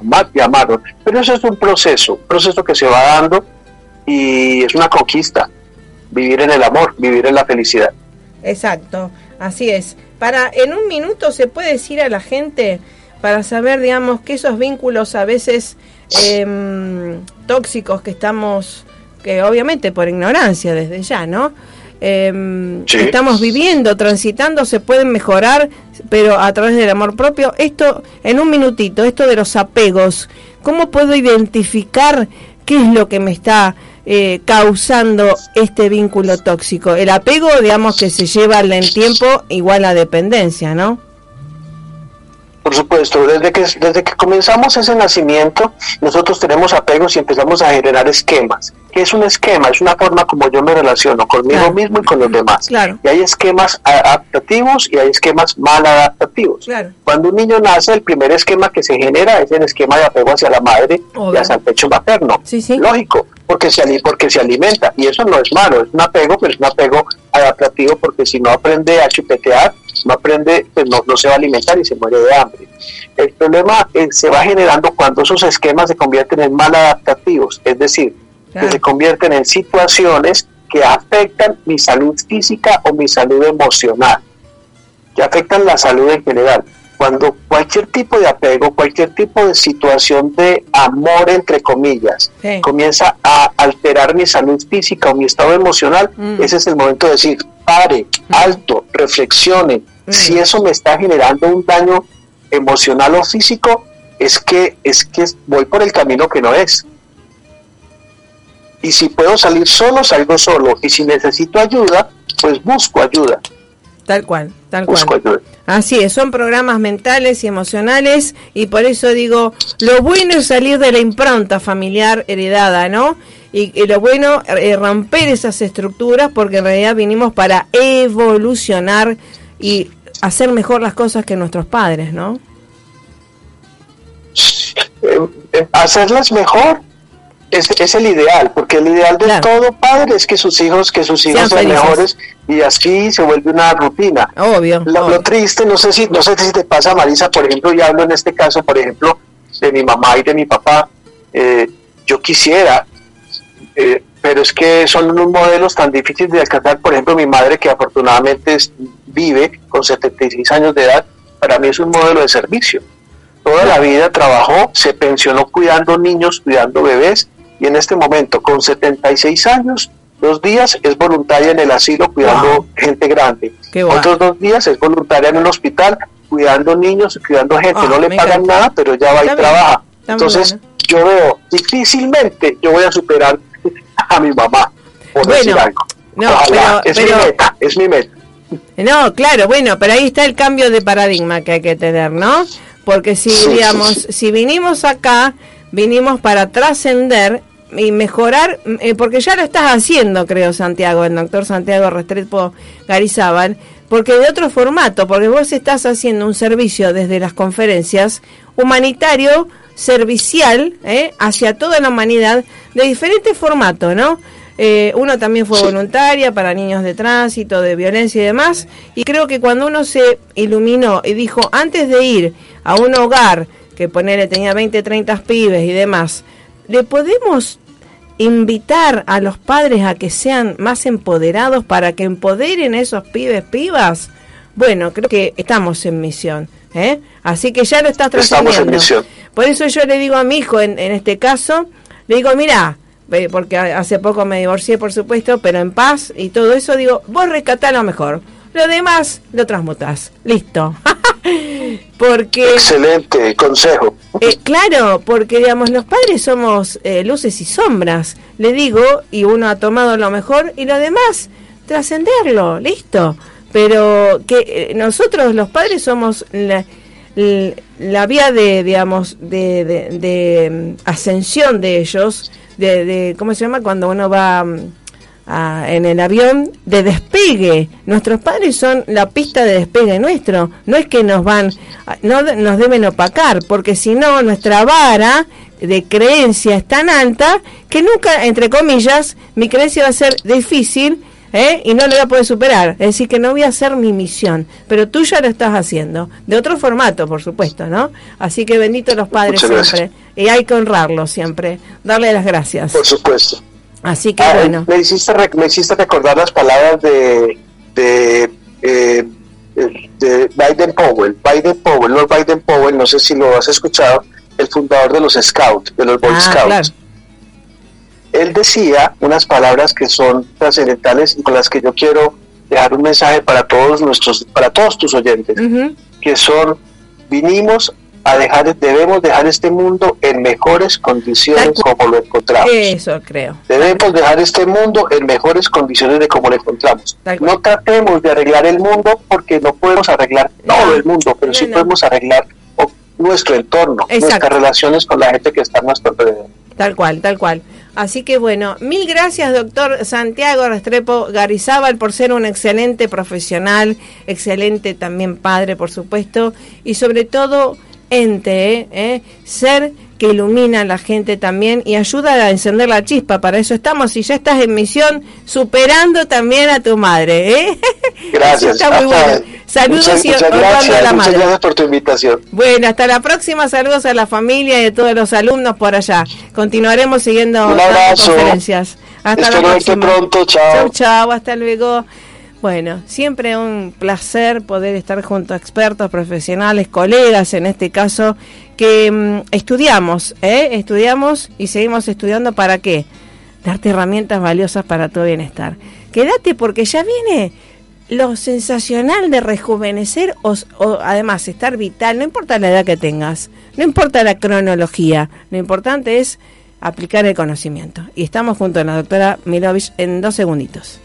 F: amar y amarnos. Pero eso es un proceso, un proceso que se va dando y es una conquista, vivir en el amor, vivir en la felicidad.
B: Exacto, así es. Para en un minuto se puede decir a la gente para saber, digamos, que esos vínculos a veces em, tóxicos que estamos, que obviamente por ignorancia desde ya, ¿no?
F: Sí.
B: que estamos viviendo, transitando, se pueden mejorar, pero a través del amor propio. Esto, en un minutito, esto de los apegos, ¿cómo puedo identificar qué es lo que me está eh, causando este vínculo tóxico? El apego, digamos, que se lleva en el tiempo igual a dependencia, ¿no?
F: Por supuesto, desde que, desde que comenzamos ese nacimiento, nosotros tenemos apegos y empezamos a generar esquemas. ¿Qué es un esquema? Es una forma como yo me relaciono conmigo
B: Claro.
F: mismo y con los demás.
B: Claro.
F: Y hay esquemas adaptativos y hay esquemas mal adaptativos.
B: Claro.
F: Cuando un niño nace, el primer esquema que se genera es el esquema de apego hacia la madre
B: Obvio.
F: y hacia el pecho materno.
B: Sí, sí.
F: Lógico, porque se, porque se alimenta. Y eso no es malo, es un apego, pero es un apego adaptativo porque si no aprende a chupetear, no aprende, pues no, no se va a alimentar y se muere de hambre. El problema eh, se va generando cuando esos esquemas se convierten en mal adaptativos, es decir,
B: Claro.
F: que se convierten en situaciones que afectan mi salud física o mi salud emocional, que afectan la salud en general. Cuando cualquier tipo de apego, cualquier tipo de situación de amor, entre comillas,
B: Sí.
F: comienza a alterar mi salud física o mi estado emocional,
B: Mm.
F: ese es el momento de decir, pare, alto, reflexione.
B: Mm.
F: Si eso me está generando un daño emocional o físico, es que, es que voy por el camino que no es. Y si puedo salir solo, salgo solo. Y si necesito ayuda, pues busco ayuda.
B: Tal cual, tal
F: Busco
B: cual. Así es, son programas mentales y emocionales y por eso digo, lo bueno es salir de la impronta familiar heredada, ¿no? Y, y lo bueno es romper esas estructuras porque en realidad vinimos para evolucionar y hacer mejor las cosas que nuestros padres, ¿no?
F: Eh, eh, hacerlas mejor es, es el ideal, porque el ideal de
B: Claro.
F: todo padre es que sus hijos, que sus hijos
B: Sean
F: mejores y así se vuelve una rutina.
B: Obvio.
F: Lo,
B: obvio.
F: lo triste, no sé si no sé si te pasa, Marisa, por ejemplo, y hablo en este caso, por ejemplo, de mi mamá y de mi papá. eh, yo quisiera, eh, pero es que son unos modelos tan difíciles de alcanzar. Por ejemplo, mi madre, que afortunadamente es- vive con 76 años de edad, para mí es un modelo de servicio. Toda la vida trabajó, se pensionó cuidando niños, cuidando bebés, y en este momento, con 76 años, dos días es voluntaria en el asilo cuidando
B: Wow.
F: gente grande. Otros dos días es voluntaria en un hospital cuidando niños cuidando gente.
B: Ah,
F: no le pagan
B: encanta.
F: nada, pero ella va y trabaja. Entonces,
B: bueno.
F: yo veo, difícilmente yo voy a superar (laughs) a mi mamá, por
B: Bueno,
F: decir algo.
B: no,
F: Ojalá,
B: pero-
F: es
B: pero-
F: mi meta, es mi meta.
B: No, claro, bueno, pero ahí está el cambio de paradigma que hay que tener, ¿no? Porque si, digamos, si vinimos acá, vinimos para trascender y mejorar, eh, porque ya lo estás haciendo, creo, Santiago, el doctor Santiago Restrepo Garizábal, porque de otro formato, porque vos estás haciendo un servicio desde las conferencias humanitario, servicial, ¿eh? hacia toda la humanidad, de diferente formato, ¿no? Eh, uno también fue voluntaria para niños de tránsito, de violencia y demás. Y creo que cuando uno se iluminó y dijo, antes de ir a un hogar que ponele tenía 20, 30 pibes y demás, le podemos invitar a los padres a que sean más empoderados para que empoderen a esos pibes, pibas. Bueno, creo que estamos en misión. ¿eh? Así que ya lo estás trascendiendo. Por eso yo le digo a mi hijo, en, en este caso, le digo, mira, eh, porque hace poco me divorcié, por supuesto, pero en paz y todo eso, digo, vos rescatá lo mejor. Lo demás lo transmutás. Listo. (laughs) (laughs) porque
F: Excelente consejo.
B: eh, claro, porque digamos los padres somos eh, luces y sombras, le digo, y uno ha tomado lo mejor y lo demás trascenderlo, listo. Pero que eh, nosotros los padres somos la, la vía de, digamos, de, de- de, mm, ascensión de ellos, de, de, ¿cómo se llama? Cuando uno va mm, a- en el avión, de despegue. Nuestros padres son la pista de despegue nuestro. No es que nos van, no nos deben opacar, porque si no, nuestra vara de creencia es tan alta que nunca, entre comillas, mi creencia va a ser difícil ¿eh? y no lo voy a poder superar. Es decir, que no voy a hacer mi misión, pero tú ya lo estás haciendo, de otro formato, por supuesto, ¿no? Así que bendito los padres
F: Muchas gracias.
B: siempre, y hay que honrarlos siempre, darle las gracias.
F: Por supuesto.
B: Así que
F: Ah,
B: bueno,
F: me, hiciste me hiciste recordar las palabras de, de, eh, de Biden Powell. Biden Powell, Lord Biden Powell, no sé si lo has escuchado, el fundador de los Scouts, de los Boy
B: Ah,
F: Scouts.
B: claro.
F: Él decía unas palabras que son trascendentales y con las que yo quiero dejar un mensaje para todos nuestros, para todos tus oyentes,
B: Ujú.
F: que son vinimos a dejar, debemos dejar este mundo en mejores condiciones como lo encontramos.
B: eso creo.
F: Debemos dejar este mundo en mejores condiciones de como lo encontramos. No tratemos de arreglar el mundo porque no podemos arreglar
B: No.
F: todo el mundo, pero
B: No,
F: sí
B: no.
F: podemos arreglar nuestro entorno,
B: Exacto.
F: nuestras relaciones con la gente que está a nuestro alrededor.
B: Tal cual, tal cual. Así que bueno, mil gracias doctor Santiago Restrepo Garizábal por ser un excelente profesional, excelente también padre, por supuesto, y sobre todo ente, ¿eh? ¿Eh? ser que ilumina a la gente también y ayuda a encender la chispa. Para eso estamos y ya estás en misión superando también a tu madre. ¿eh? (laughs)
F: Gracias.
B: Está muy
F: Hasta-
B: bueno. Saludos
F: muchas,
B: y
F: muchas
B: honrando a
F: gracias,
B: la
F: muchas
B: madre.
F: gracias por tu invitación.
B: Bueno, hasta la próxima. Saludos a la familia y a todos los alumnos por allá. Continuaremos siguiendo
F: abrazo.
B: conferencias. Hasta
F: Espero
B: la
F: verte
B: próxima.
F: pronto, chao.
B: Chau, hasta luego. Bueno, siempre un placer poder estar junto a expertos, profesionales, colegas en este caso, que mm, estudiamos, ¿eh? Estudiamos y seguimos estudiando para qué? Darte herramientas valiosas para tu bienestar. Quédate porque ya viene lo sensacional de rejuvenecer o, o además estar vital, no importa la edad que tengas, no importa la cronología, lo importante es aplicar el conocimiento. Y estamos junto a la doctora Milovich en dos segunditos.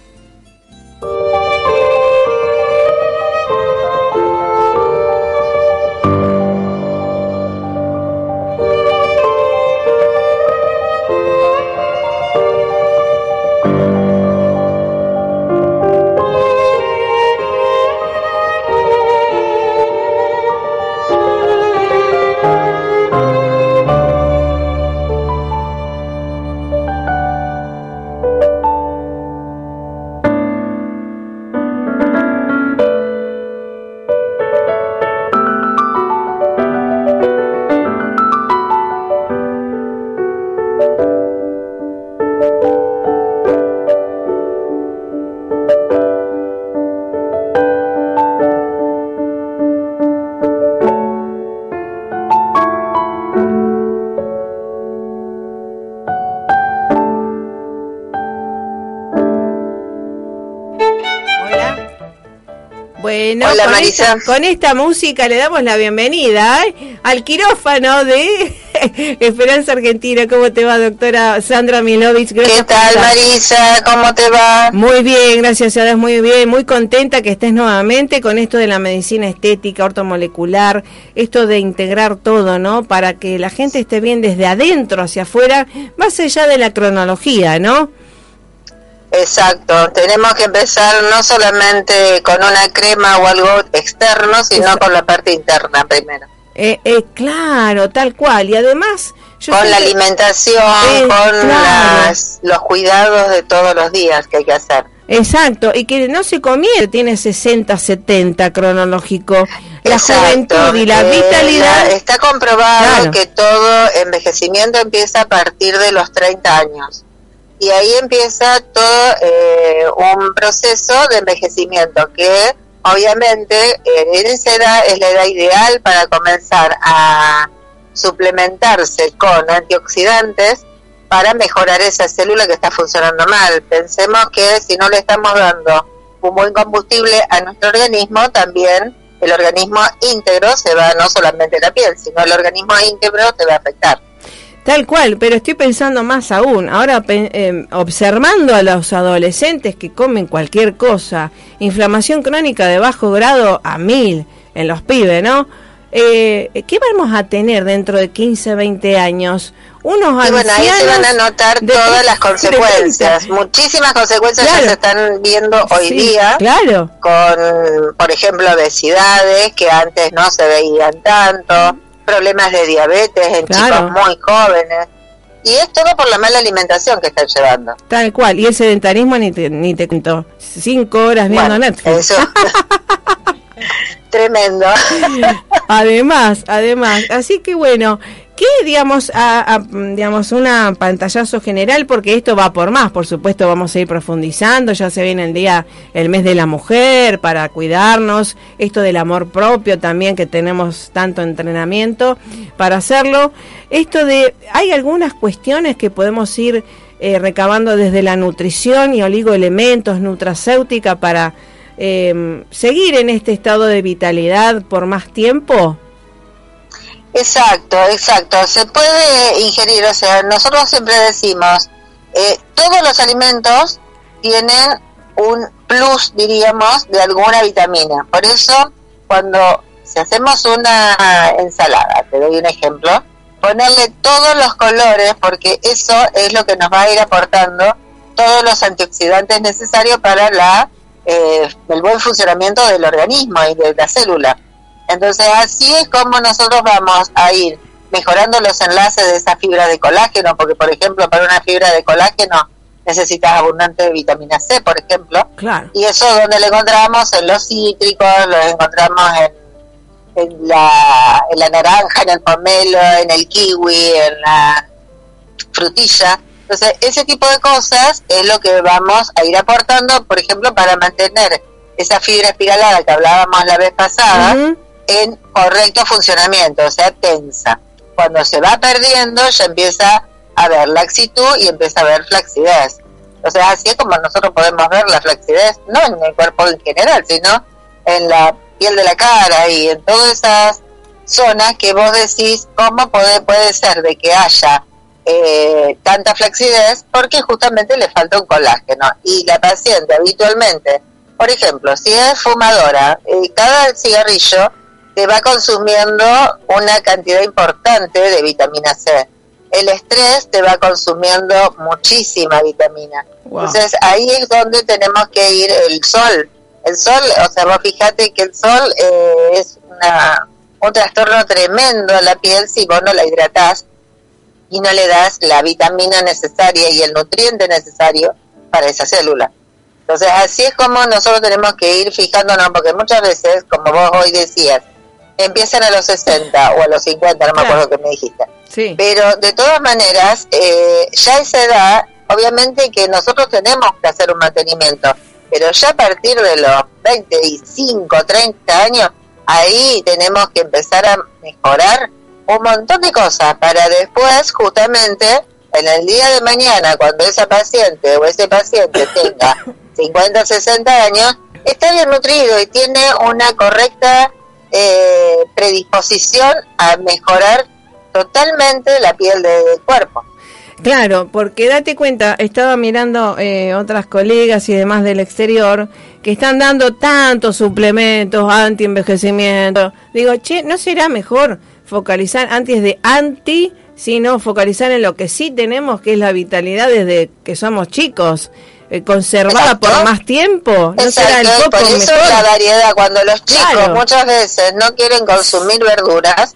B: Hola, con,
G: Marisa.
B: Esta, con esta música le damos la bienvenida ¿eh? al quirófano de (laughs) Esperanza Argentina. ¿Cómo te va, doctora Sandra Milovich? Gracias
G: ¿Qué tal. Marisa? ¿Cómo te va?
B: Muy bien, gracias a Dios, muy bien, muy contenta que estés nuevamente con esto de la medicina estética, ortomolecular, esto de integrar todo, ¿no? Para que la gente esté bien desde adentro hacia afuera, más allá de la cronología, ¿no?
G: Exacto, tenemos que empezar no solamente con una crema o algo externo, sino
B: Exacto.
G: con la parte interna primero.
B: Eh, eh, claro, tal cual, y además... yo
G: con la alimentación,
B: Eh,
G: con
B: claro.
G: las, los cuidados de todos los días que hay que hacer.
B: Exacto, y que no se comienza, tiene 60, 70 cronológico. La
G: Exacto.
B: juventud y la vitalidad.
G: la- está comprobado
B: Claro.
G: que todo envejecimiento empieza a partir de los 30 años. Y ahí empieza todo eh, un proceso de envejecimiento que obviamente eh, en esa edad es la edad ideal para comenzar a suplementarse con antioxidantes para mejorar esa célula que está funcionando mal. Pensemos que si no le estamos dando un buen combustible a nuestro organismo, también el organismo íntegro se va, no solamente la piel, sino el organismo íntegro se va a afectar.
B: Tal cual, pero estoy pensando más aún. Ahora, eh, observando a los adolescentes que comen cualquier cosa, inflamación crónica de bajo grado a mil en los pibes, ¿no? Eh, ¿Qué vamos a tener dentro de 15, 20 años? Unos
G: y bueno, ahí se van a notar todas las consecuencias. Muchísimas consecuencias ya se están viendo hoy día.
B: Claro.
G: Con, por ejemplo, obesidades que antes no se veían tanto problemas de diabetes en chicos muy jóvenes. Y es todo por la mala alimentación que están llevando.
B: Tal cual. Y el sedentarismo ni te, ni te cuento. Cinco horas viendo Netflix. (laughs) (laughs)
G: Tremendo.
B: además, además. Así que bueno, ¿Qué, digamos, a, digamos, una pantallazo general? Porque esto va por más, por supuesto, vamos a ir profundizando. Ya se viene el día, el mes de la mujer, para cuidarnos. Esto del amor propio también, que tenemos tanto entrenamiento para hacerlo. Esto de, hay algunas cuestiones que podemos ir eh, recabando desde la nutrición y oligoelementos, nutracéutica, para eh, seguir en este estado de vitalidad por más tiempo.
G: Exacto, exacto. Se puede ingerir, o sea, nosotros siempre decimos, eh, todos los alimentos tienen un plus, diríamos, de alguna vitamina. Por eso, cuando si hacemos una ensalada, te doy un ejemplo, ponerle todos los colores, porque eso es lo que nos va a ir aportando todos los antioxidantes necesarios para la eh, el buen funcionamiento del organismo y de la célula. Entonces así es como nosotros vamos a ir mejorando los enlaces de esa fibra de colágeno, porque por ejemplo para una fibra de colágeno necesitas abundante vitamina C, por ejemplo.
B: Claro.
G: Y eso donde lo encontramos en los cítricos, lo encontramos en, en, la, en la naranja, en el pomelo, en el kiwi, en la frutilla. Entonces, ese tipo de cosas es lo que vamos a ir aportando, por ejemplo, para mantener esa fibra espiralada que hablábamos la vez pasada, en correcto funcionamiento, o sea, tensa. Cuando se va perdiendo, ya empieza a ver laxitud y empieza a ver flacidez. O sea, así es como nosotros podemos ver la flacidez, no en el cuerpo en general, sino en la piel de la cara y en todas esas zonas que vos decís, ¿cómo puede, puede ser de que haya eh, tanta flacidez? Porque justamente le falta un colágeno. Y la paciente habitualmente, por ejemplo, si es fumadora, y cada cigarrillo te va consumiendo una cantidad importante de vitamina C. El estrés te va consumiendo muchísima vitamina. Entonces ahí es donde tenemos que ir el sol. El sol, o sea, vos fíjate que el sol eh, es una, un trastorno tremendo a la piel si vos no la hidratás y no le das la vitamina necesaria y el nutriente necesario para esa célula. Entonces así es como nosotros tenemos que ir fijándonos, porque muchas veces, como vos hoy decías, empiezan a los 60 o a los 50, no me acuerdo que me dijiste.
B: Sí.
G: Pero de todas maneras, eh, ya esa edad, obviamente que nosotros tenemos que hacer un mantenimiento, pero ya a partir de los 25, 30 años, ahí tenemos que empezar a mejorar un montón de cosas para después justamente en el día de mañana cuando esa paciente o ese paciente tenga 50 o 60 años está bien nutrido y tiene una correcta eh, predisposición a mejorar totalmente la piel del cuerpo.
B: Claro, porque date cuenta, estaba mirando eh, otras colegas y demás del exterior que están dando tantos suplementos anti-envejecimiento. Digo, che, ¿no será mejor focalizar antes de anti, sino focalizar en lo que sí tenemos, que es la vitalidad desde que somos chicos? Eh, conservada por más tiempo.
G: ¿No será el por eso la variedad. Cuando los chicos muchas veces no quieren consumir verduras,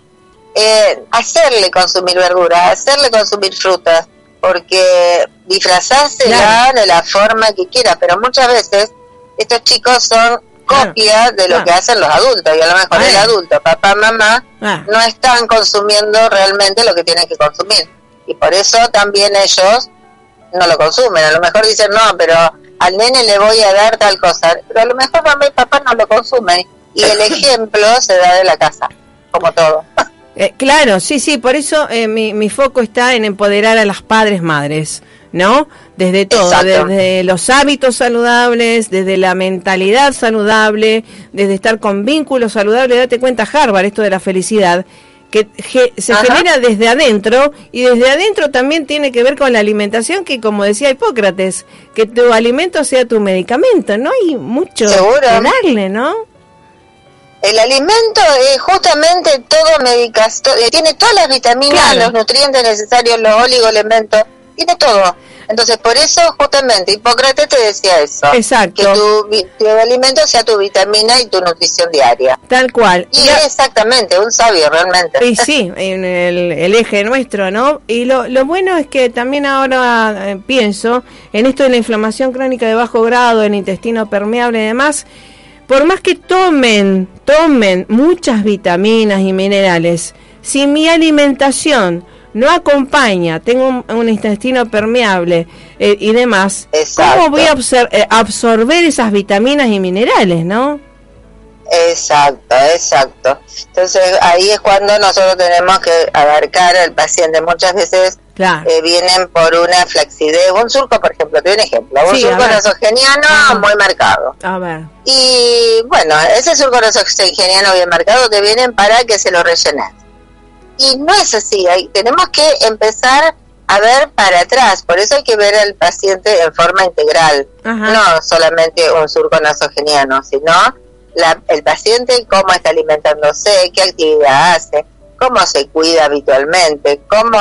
G: eh, hacerle consumir verduras, hacerle consumir frutas, porque disfrazársela de la forma que quiera, pero muchas veces estos chicos son copias de lo que hacen los adultos y a lo mejor el adulto, papá, mamá,
B: Ah.
G: no están consumiendo realmente lo que tienen que consumir y por eso también ellos no lo consumen. A lo mejor dicen, no, pero al nene le voy a dar tal cosa. Pero a lo mejor mamá y papá no lo consumen. Y el (laughs) ejemplo se da de la casa, como todo. (laughs)
B: Eh, claro, sí, sí, por eso eh, mi, mi foco está en empoderar a las padres madres. ¿no? Desde todo,
G: Exacto.
B: desde los hábitos saludables, desde la mentalidad saludable, desde estar con vínculos saludables. Date cuenta, Harvard, esto de la felicidad, que ge- se
G: Ajá.
B: genera desde adentro y desde adentro también tiene que ver con la alimentación, que como decía Hipócrates, que tu alimento sea tu medicamento. No hay mucho
G: Seguro.
B: que darle, ¿no?
G: El alimento es justamente todo medicas, to- eh, tiene todas las vitaminas,
B: Claro.
G: los nutrientes necesarios, los oligoelementos, tiene todo. Entonces, por eso justamente Hipócrates te decía eso.
B: Exacto.
G: Que tu, tu alimento sea tu vitamina y tu nutrición diaria.
B: Tal cual.
G: Y
B: Y a-
G: es exactamente, un sabio realmente.
B: Y sí, en el, el eje nuestro, ¿no? Y lo, lo bueno es que también ahora eh, pienso en esto de la inflamación crónica de bajo grado, el intestino permeable y demás, por más que tomen, tomen muchas vitaminas y minerales, si mi alimentación no acompaña, tengo un, un intestino permeable eh, y demás,
G: Exacto.
B: ¿cómo voy a eh, absorber esas vitaminas y minerales, no?
G: Exacto, exacto. Entonces ahí es cuando nosotros tenemos que abarcar al paciente. Muchas veces
B: Claro.
G: eh, vienen por una flacidez, un surco, por ejemplo, te doy un ejemplo, un
B: Sí,
G: surco nasogeniano
B: Ajá.
G: muy marcado.
B: A ver.
G: Y bueno, ese surco nasogeniano bien marcado te vienen para que se lo rellenes. Y no es así, hay- tenemos que empezar a ver para atrás, por eso hay que ver al paciente en forma integral,
B: Ajá.
G: no solamente un surco nasogeniano, sino la- el paciente cómo está alimentándose, qué actividad hace, cómo se cuida habitualmente, cómo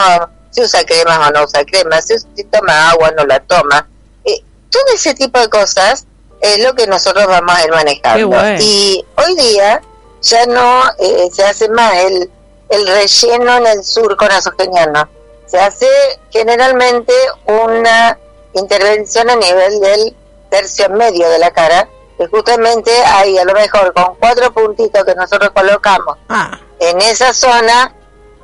G: si usa cremas o no usa cremas, si, si toma agua o no la toma. Eh, todo ese tipo de cosas es lo que nosotros vamos a ir manejando.
B: Bueno.
G: Y hoy día ya no eh, se hace más el, el relleno en el surco nasogeniano. Se hace generalmente una intervención a nivel del tercio medio de la cara, que justamente ahí a lo mejor con cuatro puntitos que nosotros colocamos
B: Ah,
G: en esa zona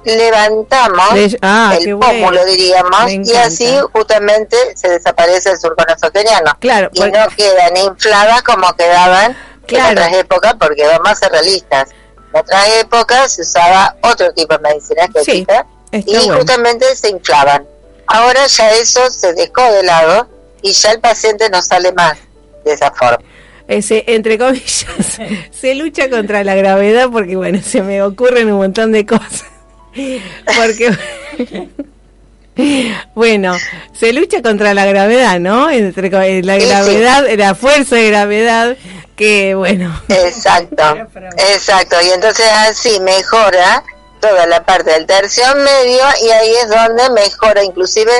G: levantamos
B: Le- ah,
G: el
B: bueno.
G: pómulo diríamos y así justamente se desaparece el surco nasogeniano
B: Claro,
G: y
B: pues-
G: no quedan infladas como quedaban
B: Claro.
G: en otras épocas porque vamos a ser realistas en otras épocas se usaba otro tipo de medicina estética y
B: bueno.
G: justamente se inflaban ahora ya eso se dejó de lado y ya el paciente no sale más de esa forma
B: ese, entre comillas, (laughs) se lucha contra la gravedad porque, bueno, se me ocurren un montón de cosas. Porque, (laughs) bueno, se lucha contra la gravedad, ¿no? Entre eh, la gravedad, la fuerza de gravedad, que, bueno,
G: Exacto, exacto. Y entonces así mejora toda la parte del tercio medio y ahí es donde mejora, inclusive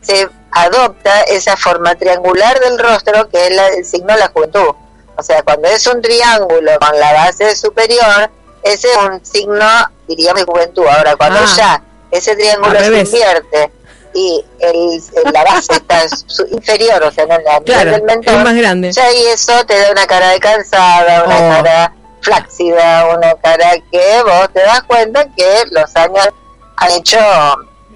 G: se adopta esa forma triangular del rostro que es la- el signo de la juventud. O sea, cuando es un triángulo con la base superior, ese es un signo, diríamos, de juventud. Ahora, cuando
B: Ah.
G: ya ese triángulo se invierte y el, la base está inferior, o sea, en la
B: Claro,
G: del mentón,
B: es más grande.
G: ya ahí eso te da una cara de cansada, una
B: Oh.
G: cara flácida, una cara que vos te das cuenta que los años han hecho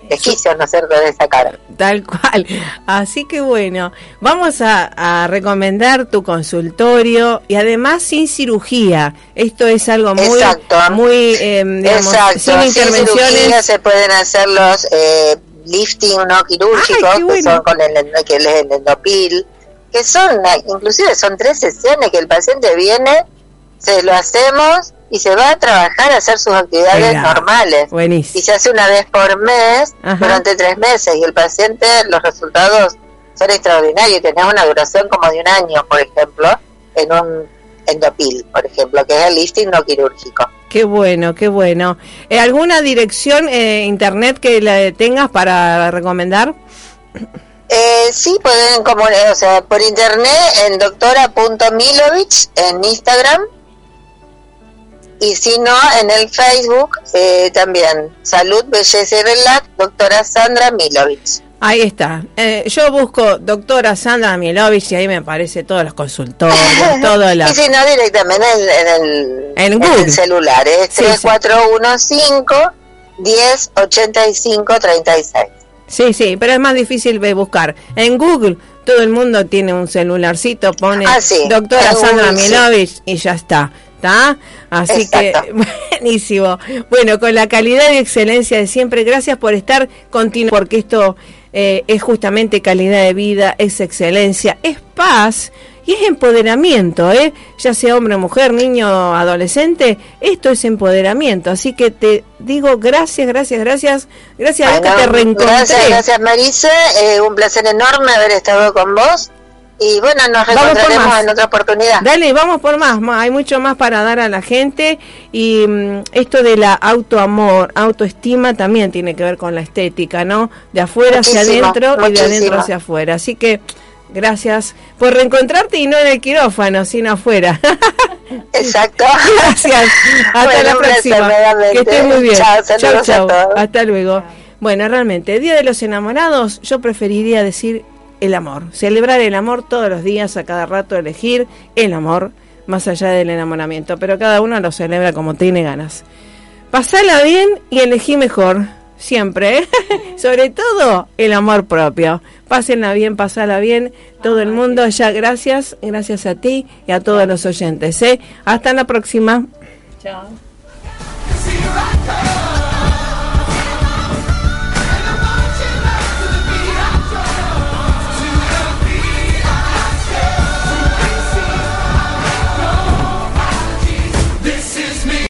G: desquicios, ¿no es cierto?, de esa cara.
B: tal cual. Así que, bueno, vamos a, a recomendar tu consultorio y además sin cirugía. Esto es algo muy,
G: Exacto.
B: muy, eh, digamos,
G: Exacto,
B: sin
G: sin
B: intervenciones.
G: cirugía se pueden hacer los eh, lifting no
B: Ay, bueno.
G: que son con el, endo- que es el endopil, que son, eh, inclusive son tres sesiones que el paciente viene, se lo hacemos y se va a trabajar a hacer sus actividades normales.
B: Buenísimo.
G: y se hace una vez por mes
B: Ajá.
G: durante tres meses y el paciente los resultados son extraordinarios tenés una duración como de un año por ejemplo en un endopil por ejemplo que es el lifting no quirúrgico
B: Qué bueno, qué bueno. Eh, ¿Alguna dirección eh, internet que la tengas para recomendar?
G: eh, sí pueden como o sea por internet en doctora.milovich en Instagram y si no en el Facebook eh, también salud belleza y relax doctora Sandra Milovich
B: Ahí está. Eh, yo busco doctora Sandra Mielovich y ahí me aparece todos los consultorios, todo la...
G: Y si no, directamente en, en el,
B: En
G: en el celular. Es
B: Sí, sí.
G: 3415 1085 36.
B: Sí, sí, pero es más difícil de buscar. En Google todo el mundo tiene un celularcito, pone
G: Ah, sí,
B: doctora Sandra
G: Google, sí.
B: Mielovich y ya está. ¿Está? Así que, (laughs) buenísimo. Bueno, con la calidad y excelencia de siempre, gracias por estar continuo, porque esto eh, es justamente calidad de vida, es excelencia, es paz y es empoderamiento, ¿eh? ya sea hombre, mujer, niño, adolescente, esto es empoderamiento. Así que te digo gracias, gracias, gracias, gracias a que te reencontré.
G: Gracias, gracias Marisa, eh, un placer enorme haber estado con vos y bueno, nos reencontraremos en otra oportunidad.
B: Dale, vamos por más, hay mucho más para dar a la gente y mm, esto de la autoamor, autoestima también tiene que ver con la estética, ¿no? De afuera hacia
G: Muchísimo,
B: adentro y de adentro hacia afuera. Así que gracias por reencontrarte y no en el quirófano, sino afuera. (laughs)
G: Exacto.
B: Gracias. (laughs) Hasta
G: Bueno,
B: la próxima. Que estés muy bien.
G: Chao, saludos a todos.
B: Hasta luego. Bueno, realmente, Día de los Enamorados, yo preferiría decir el amor. Celebrar el amor todos los días, a cada rato elegir el amor, más allá del enamoramiento. Pero cada uno lo celebra como tiene ganas. Pasala bien y elegí mejor. Siempre, ¿eh? (laughs) sobre todo el amor propio. Pásenla bien, pasala bien, todo el mundo. Ya gracias, gracias a ti y a todos los oyentes. ¿eh? Hasta la próxima.
C: Chao.